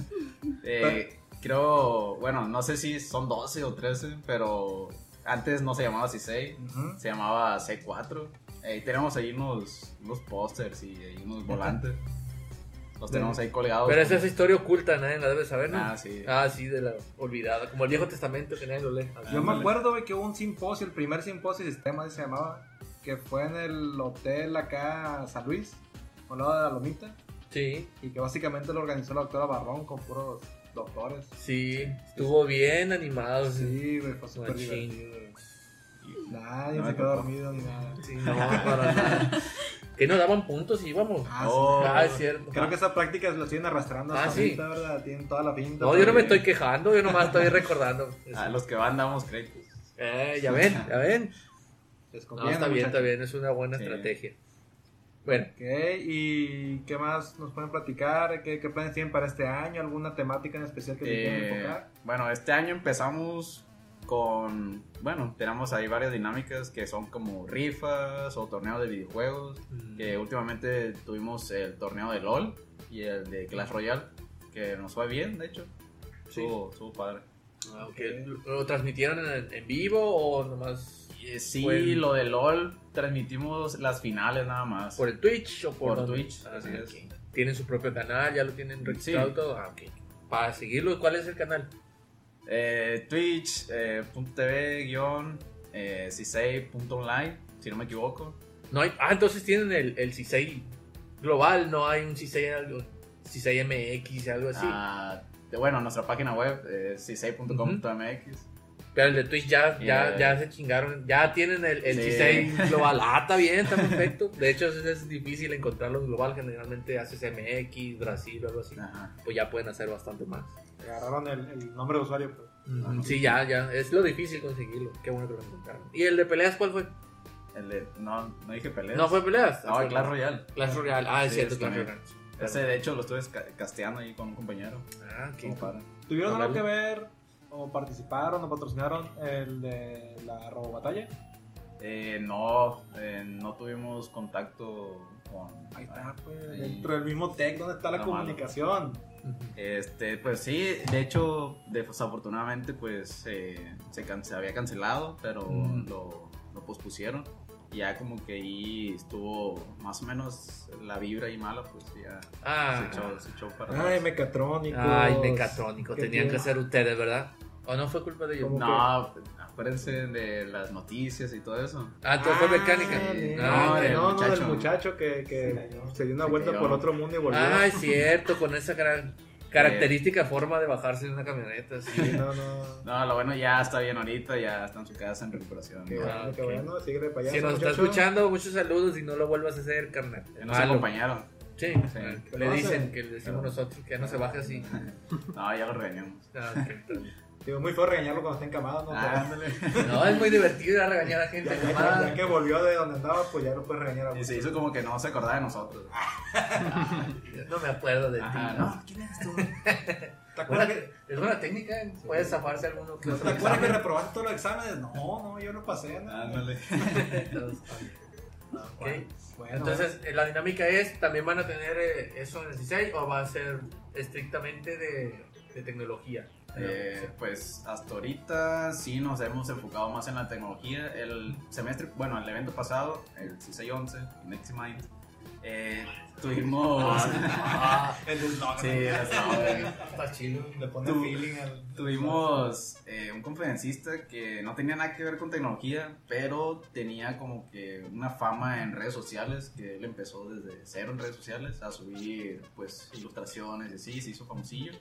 eh, creo, bueno, no sé si son 12 o 13, pero antes no se llamaba C6, Ujú. se llamaba C4. Eh, tenemos ahí unos, unos pósters y ahí unos volantes. Los tenemos ahí colgados. Pero esa es historia oculta, nadie la debe saber, ¿no? Ah, sí. Ah, sí, de la olvidada. Como el Viejo Testamento que nadie lo lee. Así. Yo me Ándale. acuerdo güey, que hubo un simposio, el primer simposio de sistemas se llamaba, que fue en el hotel acá San Luis, al lado de la Lomita, Sí, y que básicamente lo organizó la doctora Barrón con puros doctores. sí. Estuvo bien animado. Sí. Güey, fue súper divertido. güey. Nadie No se quedó dormido ni nada. Sí, no, para nada. Que nos daban puntos y íbamos. Ah, Oh. sí. Ah, es cierto. Creo que esa práctica la siguen arrastrando hasta Ah, sí. ahorita, ¿verdad? Tienen toda la pinta. No, yo no me estoy quejando, yo nomás estoy recordando. A los que van damos créditos. Eh, ya ven, ya ven. Les No, está bien, está bien, es una buena Sí. estrategia. Bueno, Ok, ¿y qué más nos pueden platicar? ¿Qué, qué planes tienen para este año? ¿Alguna temática en especial que se quieran Eh, enfocar? bueno, este año empezamos con, bueno, tenemos ahí varias dinámicas que son como rifas o torneos de videojuegos, Mm. que últimamente tuvimos el torneo de LOL y el de Clash Royale, que nos fue bien, de hecho. Sí. Estuvo, estuvo padre. ah. ¿lo transmitieron en, en vivo o nomás Y, sí, lo de LOL transmitimos las finales nada más. por el Twitch o por, Por? Twitch, Ah, así ok. es. Tienen su propio canal, ya lo tienen registrado Sí. todo. Ah, ok. Para seguirlo, ¿cuál es el canal? Eh, Twitch, eh, guion, eh, cisei.online, si no me equivoco. No hay, ah, entonces tienen el, el CISEI global, no hay un CISEI, algo, CISEI MX, algo así. Ah, de- bueno, nuestra página web es cisei.com.mx. Pero el de Twitch ya, ya, Yeah. ya se chingaron, ya tienen el, el Sí. Global. Ah, está bien, está perfecto. De hecho, es, es difícil encontrarlo global, generalmente haces MX, Brasil o algo así. Ajá. Pues ya pueden hacer bastante más. Agarraron el, el nombre de usuario. Pues. Ujú, Sí, ya, ya, es lo difícil conseguirlo. Qué bueno que lo encontraron. ¿Y el de peleas cuál fue? El de, no, no dije peleas. ¿No fue peleas? No, el Clash Royale. Clash Royale. Ah, es Sí, cierto, Clash. Royale. Ese, de hecho, lo estuve ca- casteando ahí con un compañero. Ah, qué. ¿Tuvieron algo que ver o participaron o patrocinaron el de la robo batalla? Eh, no, eh, no tuvimos contacto con... Ahí está, pues, Ahí. dentro del mismo tech, ¿dónde está la No, comunicación? Este, pues sí, de hecho, desafortunadamente, pues eh, se, can- se había cancelado, pero Mm. lo, lo pospusieron. Y ya como que ahí estuvo más o menos la vibra ahí mala, pues ya Ah, se, echó, se echó para Ay, atrás. mecatrónicos. Ay, mecatrónicos, ¿Qué tenían que ser ustedes, ¿verdad? ¿O no fue culpa de ellos? No, acuérdense de las noticias y todo eso. Ah, todo fue mecánica. bien. Ah, no, ok. del no, no, del muchacho. muchacho que, que se dio una Se vuelta cayó. por otro mundo y volvió. Ah, es cierto, con esa cara- característica forma de bajarse de una camioneta. sí. No, no. No, lo bueno ya está bien ahorita, ya está en su casa en recuperación. Qué ¿no? Ah, bueno, qué bueno. Síguele para allá. Si nos está muchacho. escuchando, muchos saludos y no lo vuelvas a hacer, carnal. Ya nos Malo. acompañaron. Sí, Sí. le dicen que le decimos nosotros que ya no se baje así. No, ya lo regañamos. Ah, ok. Digo, muy feo regañarlo cuando está encamado, ¿no? Ah. No, es muy divertido ir a regañar a gente. ya, ya- que volvió de donde andaba, pues ya lo puedes regañar a Y se hizo como que no se acordaba de nosotros. No me acuerdo de Ajá, ti. no, ¿quién eres tú? ¿Te acuerdas que, es buena técnica, ¿eh? puedes zafarse alguno que ¿te otro acuerdas que reprobaste todos los exámenes? No, no, yo no pasé. ¿no? Ándale. Bueno, Entonces, eh, la dinámica es, ¿también van a tener eh, eso en el 16 o va a ser estrictamente de, de tecnología? Eh, pues hasta ahorita sí nos hemos enfocado más en la tecnología. El semestre, bueno, el evento pasado, el 16-11, Next Mind, eh, tuvimos, Ah, el Sí, está chido. le pone Tú- feeling al. tuvimos eh, un conferencista que no tenía nada que ver con tecnología, pero tenía como que una fama en redes sociales, que él empezó desde cero en redes sociales a subir pues ilustraciones y así, se hizo famosillo.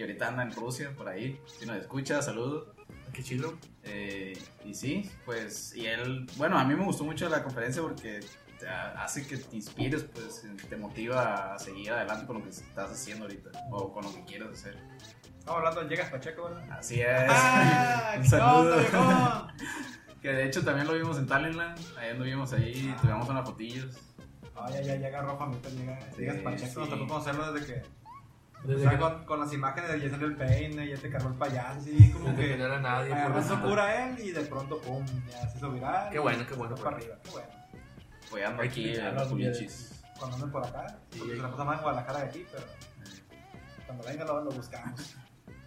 Que ahorita anda en Rusia, por ahí. Si nos escucha, saludos. Qué chido. Eh, y sí, pues, y él, bueno, a mí me gustó mucho la conferencia porque te hace que te inspires, pues, te motiva a seguir adelante con lo que estás haciendo ahorita o con lo que quieres hacer. Estamos hablando de Llegas Pacheco, ¿verdad? Así es. ¡Ah! Un ¿qué saludo. Que de hecho también lo vimos en Talentland, ahí anduvimos ahí, tuvimos unas fotillos. Ah, ya, ya, ya agarró llega, Llegas Sí, Pacheco. Nos sí. tocó conocerlo desde que. Desde o sea, que, con, con las imágenes de ya salió el peine, ya te cargó el payaso, así como desde que que. no era nadie. Agarró pues, su cura él y de pronto, pum, ya se hizo viral. Qué bueno, qué bueno, Fue para arriba, qué bueno. Ando Hay que aquí invitarlo los culichis. Cuando anden por acá, Sí, se la pasa más en Guadalajara de aquí, pero cuando venga lo, lo buscamos.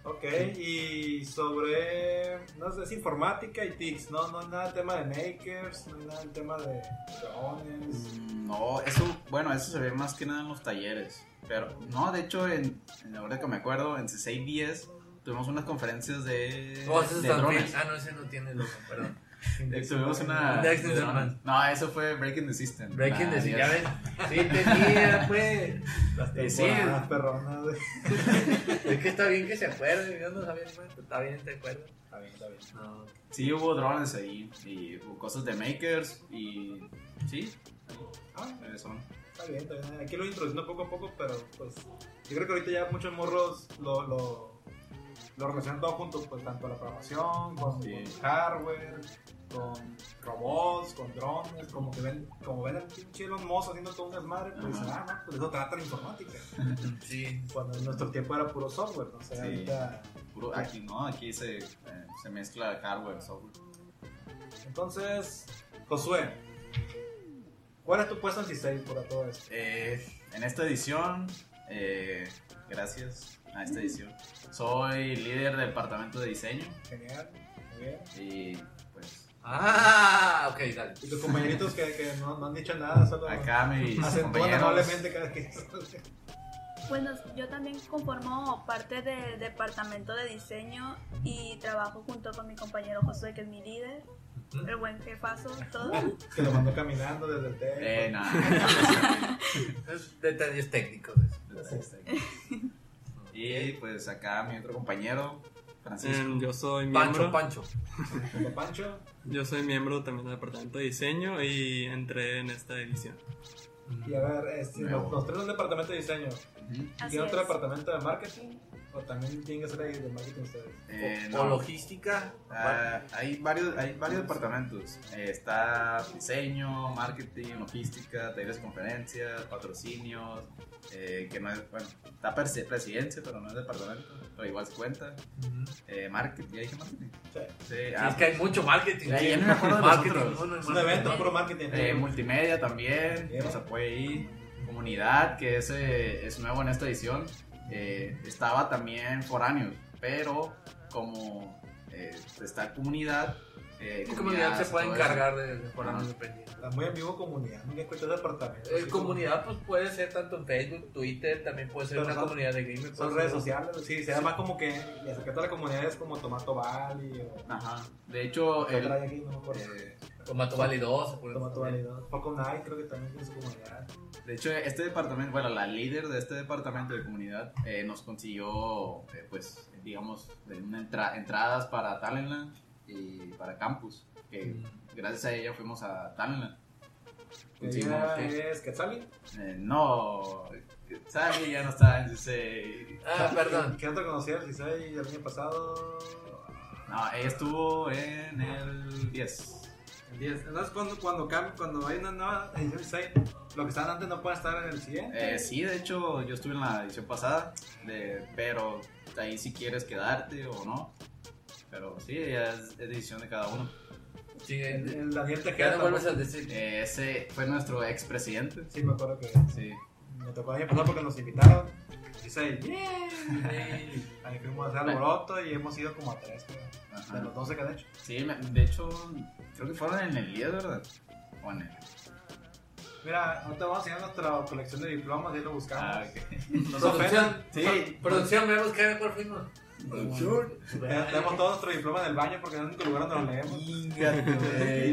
Ok, y sobre, no sé, es informática y TICS, no, no hay nada del tema de makers, no hay nada del tema de drones. Mm, No, eso, bueno, eso se ve más que nada en los talleres. Pero, no, de hecho, en, en ahora que me acuerdo, en C610 tuvimos unas conferencias de, Oh, ese es de drones. bien. Ah, no, ese no tiene logo, perdón. Eh, Tuvimos una. De. No, eso fue Breaking the System. Breaking Ah, the yes. ya ven. Sí, tenía, pues. Las Eh, sí. güey. Es que está bien que se acuerde. Yo no sabía pero está bien, te acuerdas. Está bien, está bien. No. Sí, hubo drones ahí. Y hubo cosas de makers. Y. Sí, Ah, eh, son. Está bien, está bien. Aquí lo introduciendo poco a poco, pero pues yo creo que ahorita ya muchos morros lo, lo, lo relacionan todo junto, pues tanto la programación, con, Sí. con hardware, con robots, con drones, como que ven, como ven al pinche Elon Musk haciendo todo un desmadre, pues ah, no, pues eso trata la informática. Sí. Cuando en nuestro tiempo era puro software, ¿no? O sea, Sí. ahorita... Puro, aquí no, aquí se, eh, se mezcla hardware, software. Entonces, Josué, ¿cuál es tu puesto en C6 por todo esto? Eh, en esta edición, eh, gracias a esta edición, soy líder del departamento de diseño. Genial, muy bien. Y pues Ah, ok, dale. Y tus compañeritos que, que no, no han dicho nada, solo acá mis acentúan compañeros. amablemente cada que Bueno, yo también conformo parte del departamento de diseño y trabajo junto con mi compañero Josué, que es mi líder, el buen jefazo, todo. que lo mandó caminando desde el TEC. Eh, no. Es detalles técnicos. y pues acá mi otro compañero, Francisco. Em, yo soy miembro. Pancho, Pancho. Yo soy miembro también del departamento de diseño y entré en esta edición. y a ver, este, los, los tres son departamento de diseño. Ujú. ¿Y otro es. departamento de marketing? ¿O también tienen que ser ahí de marketing ustedes? Eh, O no. logística. Ah, hay varios hay varios departamentos Eh, está diseño marketing logística talleres de conferencias patrocinios eh, que no es bueno está presidencia pero no es departamento pero igual se cuenta Ujú. eh, marketing ya dije marketing Sí. sí, Sí, ah, es que hay mucho marketing. Sí. ya no me acuerdo de marketing, otros. uno Es un evento, puro marketing. eh, multimedia también nos apoya ahí comunidad que es, eh, es nuevo en esta edición Eh, estaba también foráneos pero como eh, está comunidad eh, La comunidad se puede encargar de, de forma Ajá. independiente. Está muy en vivo comunidad, nunca escuchado departamento. Eh, así comunidad pues puede ser tanto en Facebook, Twitter, también puede ser Pero una son- comunidad de como- Son redes sociales, sí, se llama como que le acercaste a la comunidad es como Tomato Valley o... Ajá. De hecho, ¿Qué el, aquí? No me acuerdo. eh, Tomato Valley 2. se puede Tomato. Valley, ¿no? Poco Night creo que también tiene su comunidad. De hecho, este departamento, bueno, la líder de este departamento de comunidad eh, nos consiguió, eh, pues, digamos, de una entra- entradas para Talentland y para Campus. Que Mm. gracias a ella fuimos a Talentland. Que ya ok. es Quetzali. Eh, no, Sally ya no está en ese. Ah, perdón. ¿Quién te conocía el 16 del año pasado? No, ella estuvo en el 10. El 10. Entonces, cuando, cuando, cuando hay una nueva edición 16, lo que estaban antes no puede estar en el siguiente. Eh, sí, de hecho, yo estuve en la edición pasada, de, pero ahí si quieres quedarte o no. Pero sí, ya es, es decisión de cada uno. Sí, El, el Daniel Tejeda. vuelves a decir. Eh, ese fue nuestro expresidente. Sí, me acuerdo que Sí. Me tocó el año pasado porque nos invitaron. 16. Ahí fuimos a hacer alboroto y hemos ido como a 3, Ajá. De los 12 que han hecho. Sí, de hecho, creo que fueron en el 10, ¿verdad? O en el. Mira, no te vamos a enseñar nuestra colección de diplomas y ahí lo buscamos. Ah, ok. Nos Producción. Sí. producción, vemos que cuál fuimos. Te- Tenemos todos nuestro diploma en el baño porque es el único lugar donde lo leemos.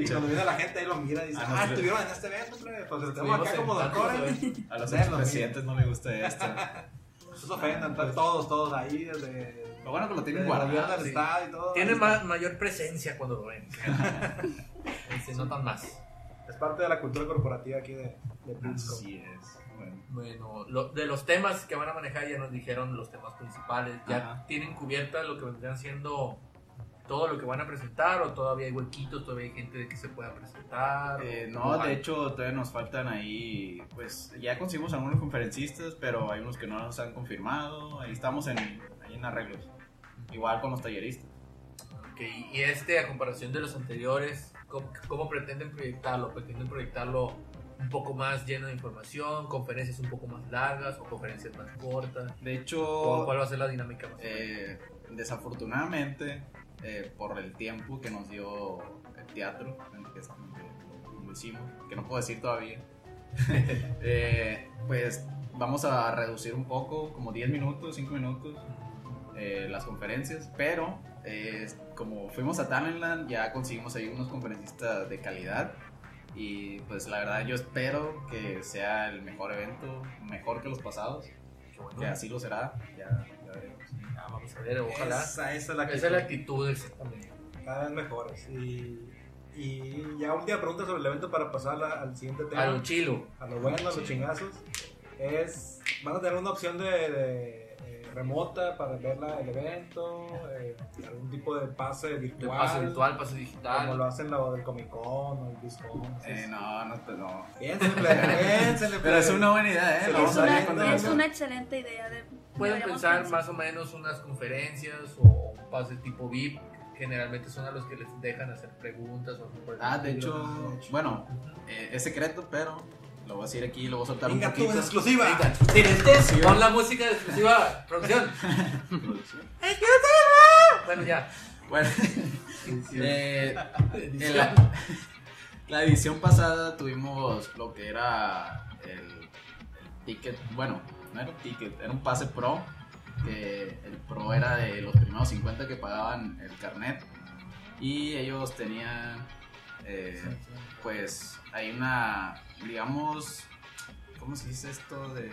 Y cuando viene la gente ahí lo mira y dice, Ah, estuvieron en este evento. Pues Estuvimos acá como doctores. A los Vean, expresidentes no les gusta esto. Nos ofendan, están todos, todos ahí, desde. Lo bueno que lo tienen guardado. del sí. estado y todo. Tiene Ahí ma- mayor presencia cuando lo ven. Se notan más. Es parte de la cultura corporativa aquí de, de Pittsburgh. Así es. Bueno. Bueno, lo- de los temas que van a manejar ya nos dijeron los temas principales. Ya Ajá. tienen cubierta lo que vendrían siendo todo lo que van a presentar o todavía hay huequitos, todavía hay gente de que se pueda presentar. Eh, no, de hecho todavía nos faltan ahí, pues ya conseguimos algunos conferencistas, pero hay unos que no nos han confirmado, ahí estamos en, ahí en arreglos. Igual con los talleristas. Ok, y este a comparación de los anteriores, ¿cómo, cómo pretenden proyectarlo? ¿Pretenden proyectarlo un poco más lleno de información, conferencias un poco más largas o conferencias más cortas? De ¿O hecho, ¿Cuál va a ser la dinámica más? eh, desafortunadamente, eh, por el tiempo que nos dio el teatro, en el que lo hicimos, que no puedo decir todavía, eh, pues vamos a reducir un poco, como 10 minutos, 5 minutos, eh, las conferencias, pero eh, como fuimos a Talentland ya conseguimos ahí unos conferencistas de calidad y pues la verdad yo espero que sea el mejor evento, mejor que los pasados, bueno. que así lo será, ya, ya veremos. Ah, vamos a ver, ojalá. Esa, esa es la Esa es la actitud, exactamente. Cada vez mejores. Y, y ya última pregunta sobre el evento para pasar la- al siguiente tema. A lo chilo. a lo bueno, a los chingazos, es, van a tener una opción de, de, remota para ver la- el evento, eh, algún tipo de pase De virtual, pase virtual, pase como digital. lo hacen lo del Comic Con o el BlizzCon. Eh, no, no, pues no. Piénsenle, piénsenle, Pero es una buena idea, ¿eh? Es una, es una excelente idea. De, Pueden pensar más o menos unas conferencias o un pase tipo VIP. Generalmente son a los que les dejan hacer preguntas o Ah, de hecho, bueno, eh, es secreto, pero lo voy a decir aquí, lo voy a soltar Venga un tú, poquito. en exclusiva. Venga, pon la música de exclusiva producción. Bueno, ya. Bueno, eh, en la, la edición pasada tuvimos lo que era el, el ticket, bueno, no era un ticket, era un pase pro, que el pro era de los primeros 50 que pagaban el carnet y ellos tenían, eh, pues, hay una, digamos, ¿cómo se dice esto de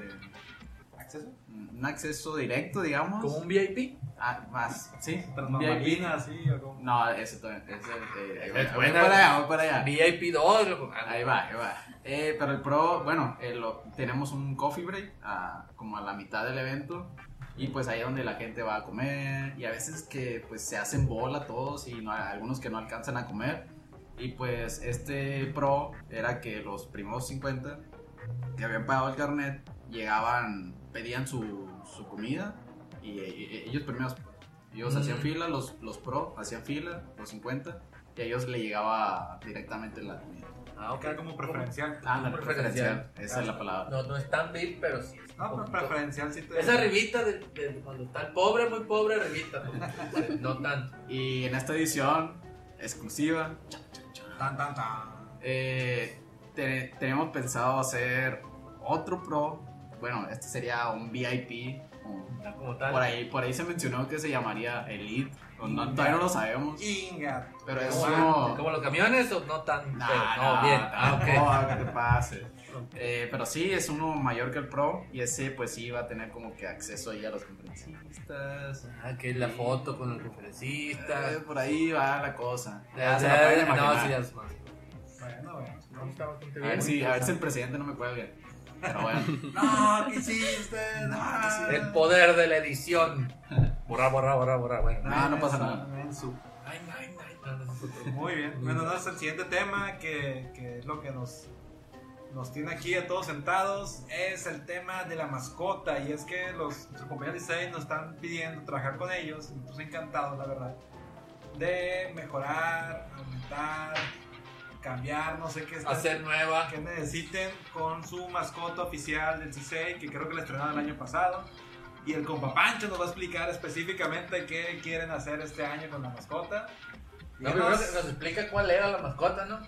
¿Acceso? un acceso directo, digamos? Como un VIP. Ah, más, sí, VIP. sí, o como- No, ese todavía. Ese, eh, ahí voy, Es voy buena. para allá, voy para allá. VIP 2. loco. Ah, Ahí va, ahí va. Eh, pero el pro, bueno, eh, lo- tenemos un coffee break a- como a la mitad del evento. Y pues ahí es donde la gente va a comer. Y a veces que pues se hacen bola todos y no, algunos que no alcanzan a comer. Y pues este pro era que los primeros 50 que habían pagado el carnet llegaban, pedían su, su comida. Y, y- y ellos primeros, ellos Mm. hacían fila, los, los pro hacían fila, los 50. Y a ellos le llegaba directamente la comida. Ah, ok. Queda como preferencial. Ah, la Preferencial. preferencial. Esa es la palabra. No, no es tan VIP, pero sí. es No, pero poquito. preferencial sí te... Es arribita de, de cuando está el pobre, muy pobre, arribita. No tanto. Y en esta edición exclusiva, Tan, tan, tan. eh, te- tenemos pensado hacer otro pro. Bueno, este sería un VIP. Como tal. Por ahí, por ahí se mencionó que se llamaría Elite. no- todavía no lo sabemos. Inga. Pero es ¿Como, como los camiones o no tan? Nah, pero- no, no, bien. Ah, tampoco, que te pase. Eh, pero sí, es uno mayor que el Pro. Y ese, pues sí, va a tener como que acceso ahí a los conferencistas. Ah, que es la foto con el conferencista. Eh, por ahí va la cosa. Ya, se la no, sí, ya es más. Bueno, bueno. No, está bastante A bien. ver si, a ver si el presidente no me cuelga. Pero bueno. No, ¿qué hiciste? No, El poder de la edición. Borra, borra, borra, borra. Bueno. No, no pasa nada. Ay, ay, ay. Muy bien. Bueno, no es el siguiente tema que, que es lo que nos, nos tiene aquí a todos sentados. Es el tema de la mascota. Y es que los, compañeros de nos están pidiendo trabajar con ellos. y Nosotros encantados, la verdad. De mejorar, aumentar, cambiar, no sé qué está- Hacer nueva. que necesiten con su mascota oficial del CISEI, que creo que la estrenaron el año pasado. Y el compa Pancho nos va a explicar específicamente qué quieren hacer este año con la mascota. No, primero nos explica cuál era la mascota, ¿no?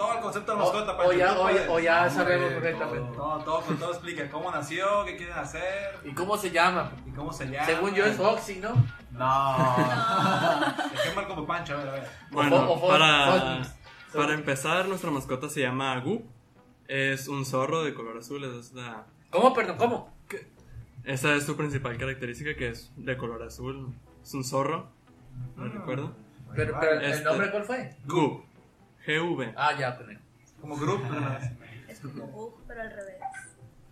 Todo el concepto de O, mascota, o Pancho. ya, tú o, ya- puedes. o ya sabemos perfectamente. Todo, todo, con todo explica cómo nació, qué quieren hacer ¿Y cómo se llama? y cómo se llama. Según yo es Oxy, ¿no? No. ¿Qué mal como Pancho? A ver, a ver. Bueno, O o para, para empezar, nuestra mascota se llama Gu. Es un zorro de color azul. Es la- ¿Cómo, perdón, cómo? esa es su principal característica, que es de color azul. Es un zorro, no Ah. recuerdo. Pero, pero ¿el Este- nombre cuál fue? Gu. G-V. Ah, ya, pendejo. Como grupo. ¿no? Es como pero al revés.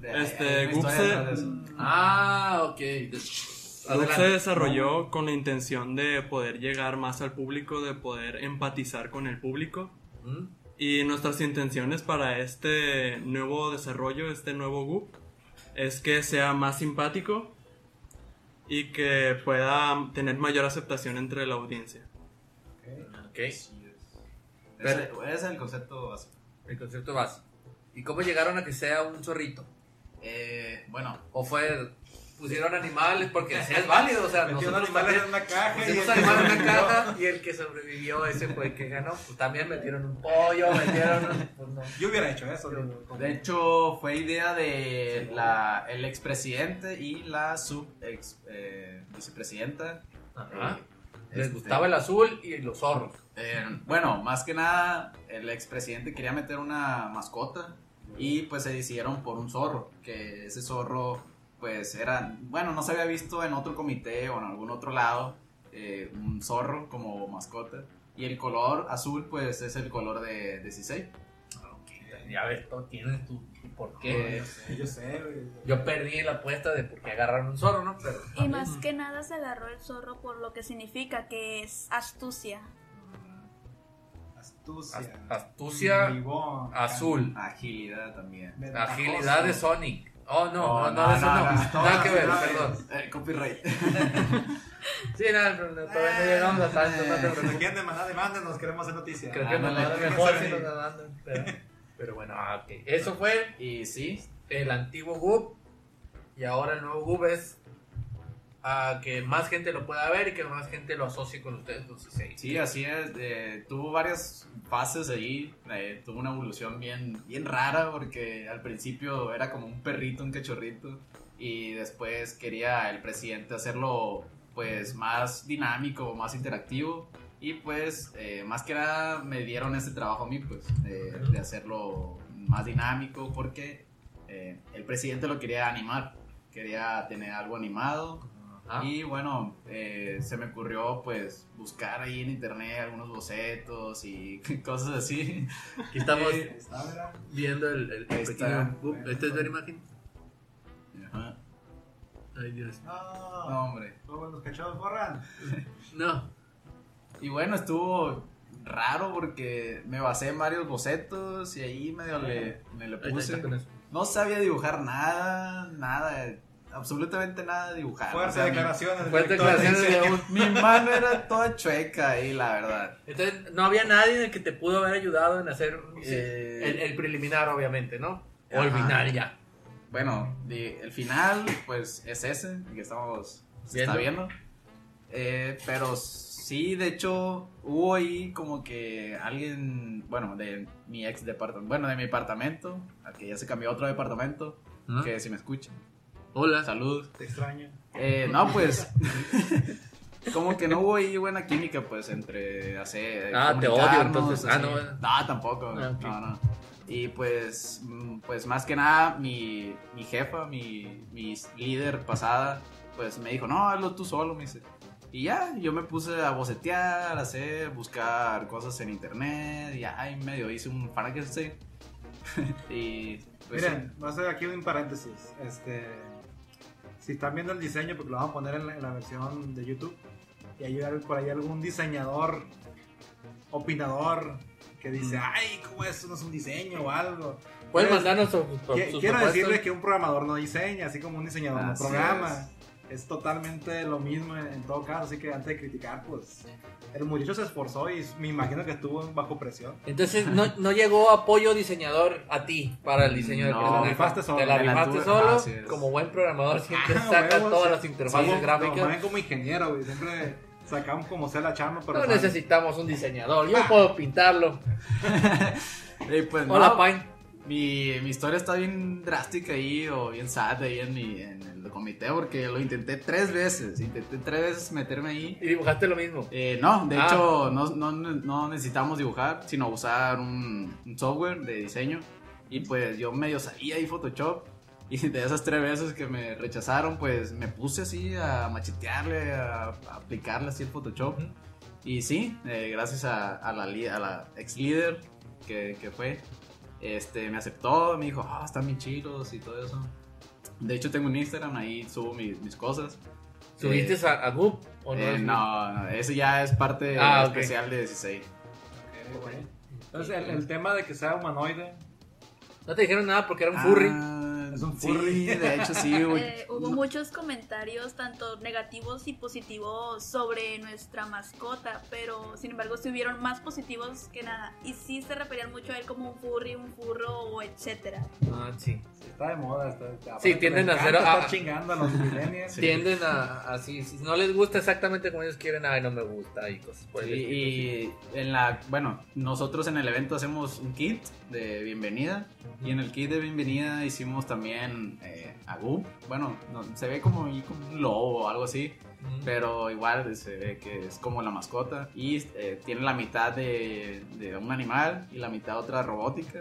Este, Hay una historia Gupse- detrás de eso. Ah, ok. Adelante. se desarrolló con la intención de poder llegar más al público, de poder empatizar con el público. ¿Mm? Y nuestras intenciones para este nuevo desarrollo, este nuevo GUP, es que sea más simpático y que pueda tener mayor aceptación entre la audiencia. Ok. Ese, ese es el concepto básico. El concepto base. ¿Y cómo llegaron a que sea un zorrito? Eh, bueno, ¿O fue, pusieron animales? Porque es válido, o sea, Metieron animales también en una caja y pusimos el que animales en una sobrevivió- caja y el que sobrevivió, ese fue el que ganó. Pues también metieron un pollo, metieron un... Pues no. Yo hubiera hecho eso. de hecho fue idea de la, el expresidente y la sub ex, eh, vicepresidenta. Ajá. Eh, Les este, gustaba el azul y los zorros. Eh, bueno, más que nada, el expresidente quería meter una mascota y pues se decidieron por un zorro, que ese zorro pues era, bueno, no se había visto en otro comité o en algún otro lado eh, un zorro como mascota. Y el color azul pues es el color de, de Cisei. Ya ves, todo tiene tu... ¿y ¿Por qué? Eh, Yo sé. Yo perdí la apuesta de por qué agarraron un zorro, ¿no? Pero... Y más que nada se agarró el zorro por lo que significa, que es astucia. Astucia. Ast- astucia Bribón. azul. Agilidad también. Ventajoso. Agilidad de Sonic. Oh, no, no, No, no, no, eso no, Nada que ver, perdón. Eh, copyright. Sí, nada, no, no, todavía no llegamos a tanto, no te Si nos preocupes. quieren demandar, demándenos, queremos hacer noticia. Creo que nos Ándale, va a dar hay que mejor si nos ahí. la mandan. Pero, pero bueno, ah, ok. Eso fue Y sí, el antiguo Goop. Y ahora el nuevo Goop es a que más gente lo pueda ver y que más gente lo asocie con ustedes. Entonces, sí. sí, así es. eh, tuvo varias fases ahí. eh, tuvo una evolución bien, bien rara porque al principio era como un perrito, un cachorrito. Y después quería el presidente hacerlo pues más dinámico, más interactivo. Y pues eh, más que nada me dieron ese trabajo a mí pues de, hacerlo más dinámico porque eh, el presidente lo quería animar. Quería tener algo animado Ajá. Y bueno, eh, se me ocurrió pues buscar ahí en internet algunos bocetos y cosas así. Aquí estamos está, mira. viendo el, el, el Ahí pequeño está. Goop. ¿Esta es la imagen? Ajá. Ay, Dios. No, No, hombre. ¿Cómo los cachorros borran? No. Y bueno, estuvo raro porque me basé en varios bocetos y ahí medio le, me le está, puse. está con eso. No sabía dibujar nada, nada, absolutamente nada de dibujar. Fuerte O sea, mi- declaraciones. del Fuerte director de declaraciones de un Mi mano era toda chueca ahí, la verdad. Entonces, no había nadie que te pudo haber ayudado en hacer Eh, el, el preliminar, obviamente, ¿no? O el final ya. Bueno, el final, pues es ese, el que estamos se está viendo. Eh, pero sí, de hecho, hubo ahí como que alguien, bueno, de mi ex departamento, bueno, de mi departamento, al que ya se cambió a otro departamento, ¿Ah? que si me escucha, Hola. salud. Te extraño. Eh, no, pues, como que no hubo ahí buena química, pues, entre hacer. Ah, te odio, entonces. Ah, no. No, tampoco, Ah, no, no. Y pues, mm, pues más que nada, mi, mi jefa, mi, mi líder pasada, pues me dijo, no, hazlo tú solo, me dice. Y ya, yo me puse a bocetear, a hacer, buscar cosas en internet. Y ahí medio hice un Frankenstein. y pues, Miren, voy a hacer aquí un paréntesis. Este, si están viendo el diseño, porque lo vamos a poner en la, en la versión de YouTube, y hay por ahí algún diseñador, opinador, que dice, Mm. ay, ¿cómo eso no es un diseño o algo? Pueden mandarnos Qui- sus Quiero propuestas. decirle que un programador no diseña, así como un diseñador no programa. Es. totalmente lo mismo en, en todo caso, así que antes de criticar, pues el muchacho se esforzó y me imagino que estuvo bajo presión. Entonces no, no llegó apoyo diseñador a ti para el diseño de No, personaje. rifaste solo. Te la rifaste solo. es. Como buen programador siempre Ah, sacas todas sí. las interfaces Sí, gráficas. Como ingeniero, güey. Siempre sacamos como sea la chamba, pero no necesitamos un diseñador. Yo puedo pintarlo. pues, Hola, no, Pine. Mi, mi historia está bien drástica ahí o bien sad ahí en, mi, en el comité porque lo intenté tres veces. Intenté tres veces meterme ahí. Y dibujaste lo mismo. Eh, no, de Ah. hecho no, no, no necesitamos dibujar, sino usar un, un software de diseño. Y pues yo medio sabía ahí Photoshop. Y de esas tres veces que me rechazaron, pues me puse así a machetearle, a, a aplicarle así el Photoshop. Ujú. Y sí, eh, gracias a, a la, a la ex líder que, que fue, este, me aceptó, me dijo, ah, están bien chidos y todo eso. De hecho, tengo un Instagram, ahí subo mis, mis cosas. ¿Subiste Eh, a, a Goop? ¿O no? eh, no, no, ese ya es parte Ah, ok. especial de 16. Entonces, el, el tema de que sea humanoide. No te dijeron nada porque era un furry. Es un sí, furry. de hecho sí, güey. Eh, hubo muchos comentarios, tanto negativos y positivos, sobre nuestra mascota, pero sin embargo sí hubieron más positivos que nada. Y sí se referían mucho a él como un furry, un furro o etcétera. Ah, sí. Está de moda. Está, está- Sí, tienden a hacer- ah, estar chingando a los millennials. Sí. Tienden a así. Si no les gusta exactamente como ellos quieren, ay, no me gusta y cosas por Sí, sí. y en la, bueno, nosotros en el evento hacemos un kit de bienvenida y en el kit de bienvenida hicimos también eh, a Goop. Bueno, no, se ve como, un lobo o algo así, pero igual se ve que es como la mascota y eh, tiene la mitad de, de un animal y la mitad otra robótica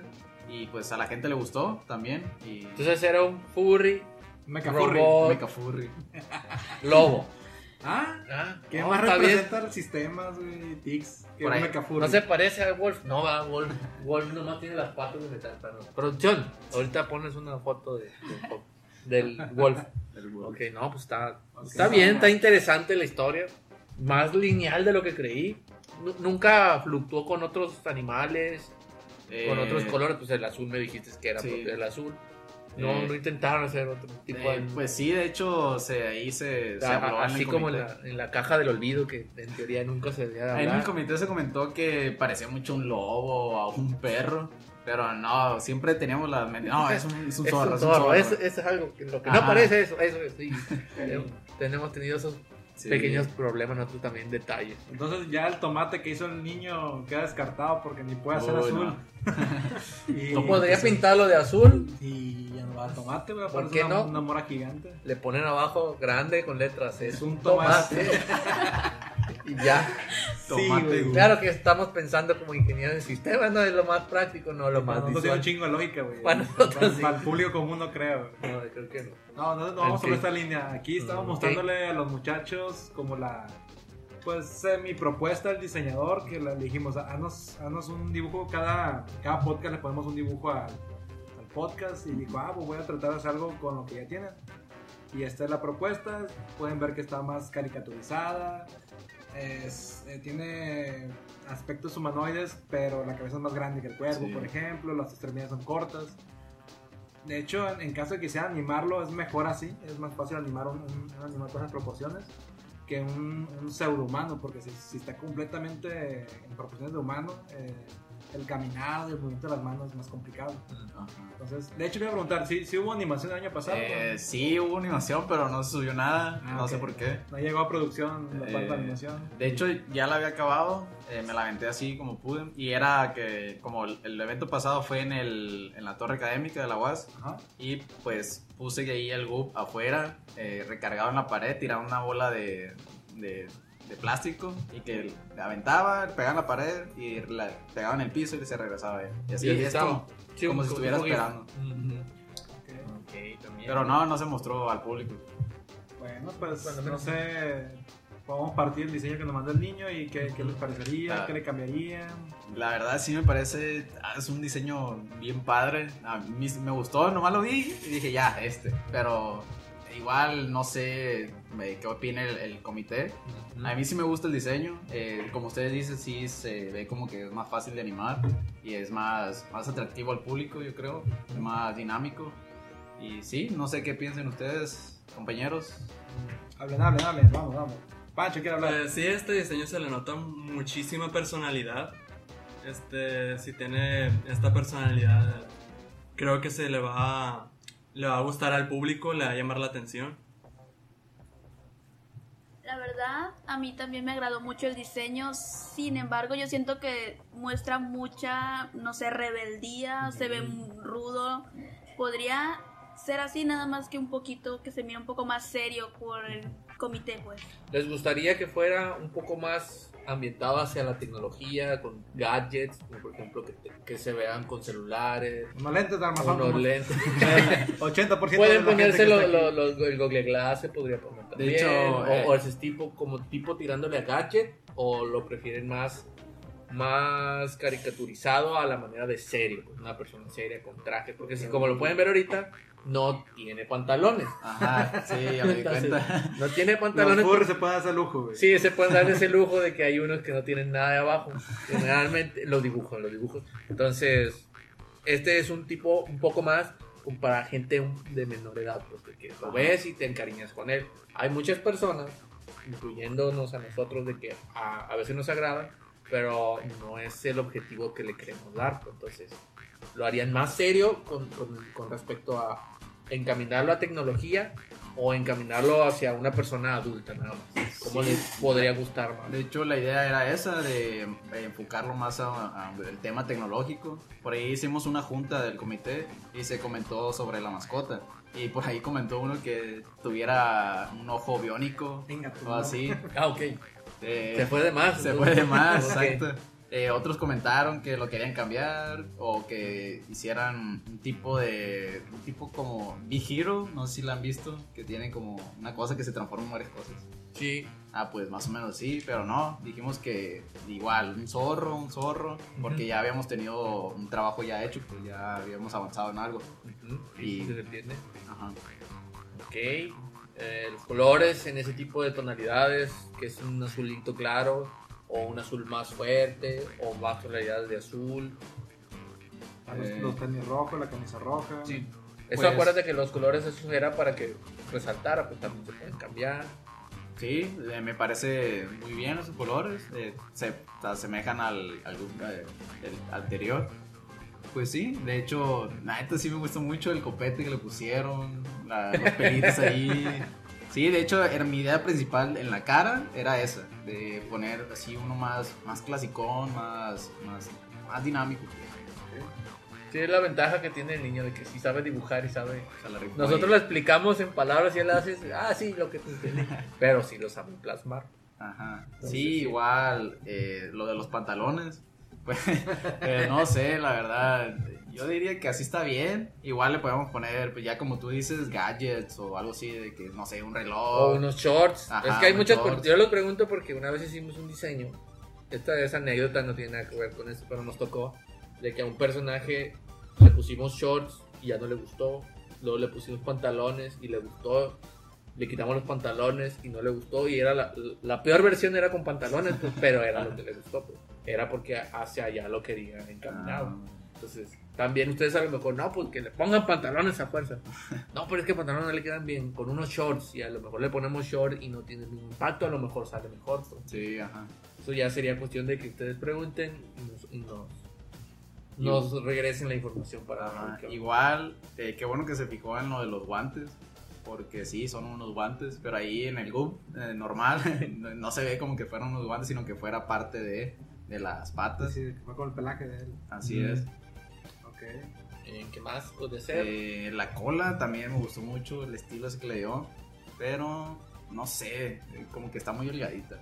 y pues a la gente le gustó también y Entonces era un furry Mecha furry. robot Mecha Furry. lobo. Ah, Ah, ¿qué no, más bien. representa los sistemas, güey? Tics. Que Por ahí. No se parece a Wolf. No, va, Wolf. Wolf nomás tiene las patas de metal. pero- Producción, ahorita pones una foto de, de- del Wolf. Wolf. Ok, no, pues está, está bien, está interesante la historia. Más lineal de lo que creí. Nu- Nunca fluctuó con otros animales, con Eh, otros colores. Pues el azul me dijiste que era sí. propio del azul. No, Eh, no intentaron hacer otro tipo eh, de. pues sí, de hecho se, ahí se, se a- habló en así como en la, en la caja del olvido, que en teoría nunca se debía de Ahí en el hablar. comité se comentó que parecía mucho un lobo o a un perro, pero no, siempre teníamos la mente. No, es un, es un Es zorro. es un zorro, es, algo que lo que no parece eso, eso es, sí. Tenemos tenido esos Sí. pequeños problemas nosotros también, detalles. Entonces ya el tomate que hizo el niño queda descartado porque ni puede hacer Uy, azul. no. y, No podría pintarlo de azul, Y ya no va a tomate, güey. ¿Por qué una, no? una mora gigante. le ponen abajo grande con letras, es, Es un un tomate. y ya. Tomate, güey. Claro que estamos pensando como ingenieros de sistemas, no es lo más práctico, no lo más Para nosotros tiene un chingo de lógica, güey. Para nosotros sí. Para el público común no creo. No, creo que no. No, no, no vamos Ok. por esta línea. Aquí estamos Mm, ok. mostrándole a los muchachos como la pues mi propuesta al diseñador que le dijimos, haznos, haznos un dibujo, cada, cada podcast le ponemos un dibujo al, al podcast y dijo, ah, pues voy a tratar de hacer algo con lo que ya tienen. Y esta es la propuesta, pueden ver que está más caricaturizada, es- eh, tiene aspectos humanoides, pero la cabeza es más grande que el cuerpo, Sí. por ejemplo, las extremidades son cortas. De hecho, en, en caso de que quisiera animarlo, es mejor así. Es más fácil animar un, un- un animal con esas proporciones que un, un pseudohumano, porque si, si está completamente en proporciones de humano, eh, el caminado y el movimiento de las manos es más complicado. Ajá. Entonces, de hecho, le iba a preguntar, ¿sí, sí hubo animación el año pasado? Eh, sí, hubo animación, pero no se subió nada. Ah, no ok. sé por qué. No llegó a producción la parte de Eh, animación. De hecho, ya la había acabado. eh, me la aventé así como pude. Y era que, como el, el evento pasado fue en, el, en la torre académica de la UAS. Ajá. Y pues puse ahí el GUP afuera, eh, recargado en la pared, tiraba una bola de, de, de plástico y que le aventaba, pegaba en la pared y la pegaba en el piso y se regresaba. Y así es estaba. como, Sí, como si estuviera como- esperando. Ujú. ok. Ok, también. Pero no, no se mostró al público. Bueno, pues no sé. podemos partir el diseño que nos mandó el niño y qué, qué les parecería, Ah. qué le cambiaría. La verdad sí me parece, ah, es un diseño bien padre. A mí me gustó, nomás lo vi y dije ya, este. Pero igual no sé eh, qué opina el, el comité. A mí sí me gusta el diseño. eh, como ustedes dicen, sí se ve como que es más fácil de animar y es más, más atractivo al público, yo creo. Es más dinámico. Y sí, no sé qué piensen ustedes, compañeros. Hablen, hablen, hablen, vamos, vamos. Pancho quiere hablar. Pues sí, este diseño se le nota muchísima personalidad. Este, si tiene esta personalidad, creo que se le va a, le va a gustar al público, le va a llamar la atención. La verdad, a mí también me agradó mucho el diseño. Sin embargo, yo siento que muestra mucha, no sé, rebeldía, se ve rudo. Podría ser así nada más que un poquito, que se mira un poco más serio por el comité, pues. ¿Les gustaría que fuera un poco más ambientado hacia la tecnología, con gadgets, como por ejemplo que, que se vean con celulares, Unos lentes de armazón. unos lentes? 80% de Pueden ponerse que lo- lo- los- el Google Glass, se podría poner también. hecho, o, eh, o ese tipo, como tipo tirándole a gadget, o lo prefieren más, más caricaturizado a la manera de serio, pues, una persona seria con traje. Porque si como lo pueden ver ahorita, no tiene pantalones. Ajá, sí, ya me di Entonces, cuenta. no tiene Los pantalones. furries se pueden hacer lujo, güey. Sí, se pueden dar ese lujo de que hay unos que no tienen nada de abajo. Generalmente los dibujos, los dibujos. Entonces, este es un tipo un poco más para gente de menor edad, pues, de que lo ves y te encariñas con él. Hay muchas personas, incluyéndonos a nosotros, de que a, a veces nos agrada, pero no es el objetivo que le queremos dar. pues, Entonces, lo harían más serio con, con- con respecto a encaminarlo a tecnología o encaminarlo hacia una persona adulta nada más. ¿Cómo Sí. les podría gustar más? De hecho, la idea era esa, de eh, enfocarlo más al tema tecnológico. Por ahí hicimos una junta del comité y se comentó sobre la mascota. Y por ahí comentó uno que tuviera un ojo biónico Venga, o así. Ah, ok. Eh, Se fue de más. Se fue de más, Ok. exacto. Eh, otros comentaron que lo querían cambiar o que hicieran un tipo de. Un tipo como Big Hero, no sé si la han visto, que tiene como una cosa que se transforma en varias cosas. Sí. Ah, pues más o menos sí, pero no. Dijimos que igual, un zorro, un zorro, porque ya habíamos tenido un trabajo ya hecho, pues ya habíamos avanzado en algo. Ujú, Y- sí, se entiende. Ajá. Ok. Eh, los colores en ese tipo de tonalidades, que es un azulito claro, o un azul más fuerte, o más tonalidades de azul. A Los, Eh. los tenis rojos, la camisa roja. Sí. Eso Pues- acuérdate que los colores eso era para que resaltara, pues también se pueden cambiar. Sí, eh, me parece muy bien esos colores. eh, se se asemejan al, al, eh, el anterior. Pues sí, de hecho, neta sí me gustó mucho el copete que le pusieron, la- los pelitos ahí. Sí, de hecho, era mi idea principal en la cara era esa, de poner así uno más, más clasicón, más, más, más dinámico. Sí, es la ventaja que tiene el niño de que si sabe dibujar y sabe. Nosotros le explicamos en palabras y él hace, ah, sí, lo que te entendí. Pero sí lo saben plasmar. Ajá. Entonces, sí, sí. igual eh, lo de los pantalones. Pues eh, no sé, la verdad. Yo diría que así está bien. Igual le podemos poner, pues ya como tú dices, gadgets o algo así, de que no sé, un reloj. O unos shorts. Ajá, es que hay muchas. shorts. Yo lo pregunto porque una vez hicimos un diseño. Esta esa anécdota no tiene nada que ver con esto, pero nos tocó de que a un personaje le pusimos shorts y ya no le gustó. Luego le pusimos pantalones y le gustó. Le quitamos los pantalones y no le gustó. Y era la, la peor versión era con pantalones, pues, pero era lo que le gustó. pues. Era porque hacia allá lo quería encaminado. Ah, Entonces, también ustedes a lo mejor, no, pues que le pongan pantalones a fuerza. No, pero es que pantalones no le quedan bien con unos shorts y a lo mejor le ponemos short y no tiene ningún impacto, a lo mejor sale mejor. pues. sí, ajá. Eso ya sería cuestión de que ustedes pregunten y nos, y nos, nos regresen la información para Ajá, ver qué- Igual, eh, qué bueno que se fijó en lo de los guantes. Porque sí, son unos guantes, pero ahí en el GUP eh, normal no, no se ve como que fueran unos guantes, sino que fuera parte de, de las patas. Sí, que fue con el pelaje de él. Así Mm. es. Eh, ¿Qué más puede ser? Eh, la cola también me gustó mucho, el estilo ese que le dio. Pero no sé, eh, como que está muy holgadita.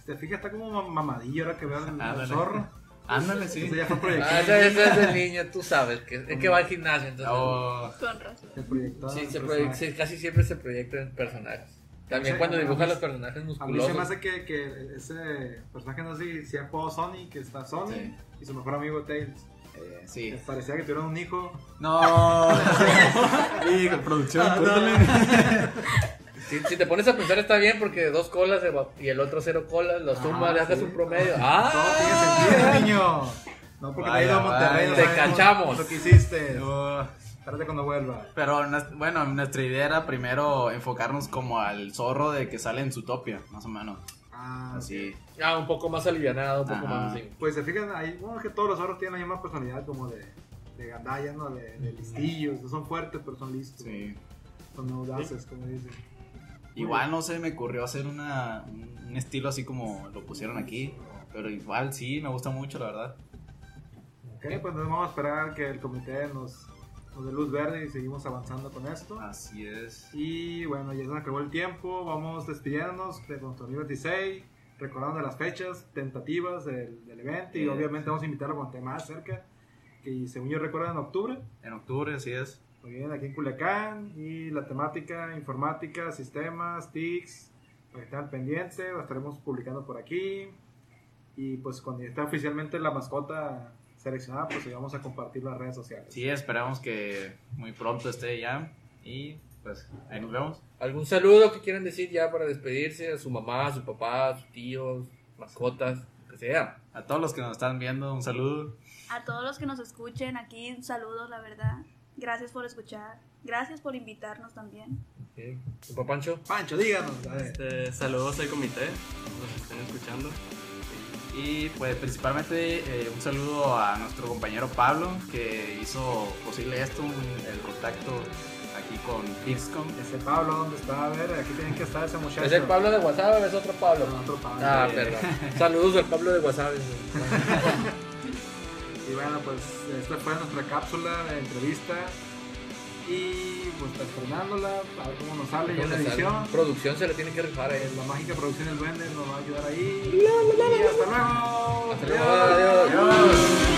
Si te fijas, está como mam- mamadillo ahora que veo el, el Ándale. zorro. Ándale, sí. Ese ya fue proyectado. Ah, ese, ese es el niño, tú sabes, que, es que va al gimnasio, entonces... Oh, Con razón. Se proyectó Sí, se personaje. proye- sí, casi siempre se proyectan personajes. También Sí, cuando a mí- dibuja a mí- los personajes A mí musculosos. se me hace que, que ese personaje, no sé si, si jugado Sony, que está Sony, Sí. y su mejor amigo Tails. Eh, sí. Les parecía que tuvieron un hijo. No. y con producción, córtale. Si, si te pones a pensar está bien porque dos colas y el otro cero colas, lo sumas, Ah, le haces sí. un promedio. Todo ¡Ah! tiene sentido, niño. No porque Vaya, te ha ido a Monterrey. vaya. no Te sabemos cachamos. Lo que hiciste. No. Espérate cuando vuelva. Pero bueno, nuestra idea era primero enfocarnos como al zorro de que sale en su topia, más o menos. Ah, Así. Ah, un poco más alivianado, un poco Ajá. más así. Pues se fijan, ahí, bueno, que todos los zorros tienen la misma personalidad como de, de gandalla, ¿no? De, de listillos. No son fuertes, pero son listos. Sí. Son audaces, como dicen. Igual no sé, me ocurrió hacer una, un un estilo así como lo pusieron aquí. Pero igual sí, me gusta mucho, la verdad. Ok, pues entonces vamos a esperar que el comité nos, nos dé luz verde y seguimos avanzando con esto. Así es. Y bueno, ya se nos acabó el tiempo. Vamos despidiéndonos de nuestro 2026. Recordando las fechas tentativas del, del evento. Y obviamente vamos a invitarlo cuando esté más cerca. Que según yo recuerdo en octubre. En octubre, así es. Muy bien, aquí en Culiacán. Y la temática informática, sistemas, TICs. Para que estén al pendiente. Lo estaremos publicando por aquí. Y pues cuando ya esté oficialmente la mascota seleccionada, pues ahí vamos a compartir las redes sociales. Sí, esperamos que muy pronto esté ya. Y pues ahí nos vemos. ¿Algún saludo que quieran decir ya para despedirse? A su mamá, a su papá, a sus tíos, mascotas, lo que sea. A todos los que nos están viendo, un saludo. A todos los que nos escuchen aquí, saludos, la verdad. Gracias por escuchar. Gracias por invitarnos también. Ok. ¿Tu papá Pancho? Pancho, díganos. Este, saludos al comité, los que estén escuchando. Y pues principalmente eh, un saludo a nuestro compañero Pablo que hizo posible esto, un- el contacto aquí con Pixcom. Ese Pablo, ¿dónde está? A ver, aquí tienen que estar ese muchacho. ¿Es el Pablo de WhatsApp o es otro Pablo? No, otro Pablo. Ah, Eh. perdón. Saludos al Pablo de WhatsApp. Y bueno, pues esta fue nuestra cápsula de entrevista. Y pues está estrenándola, a ver cómo nos sale ya en la edición. Producción se le tiene que rifar a él. La mágica producción del duende nos va a ayudar ahí. Y hasta luego. Hasta luego. Adiós. Adiós.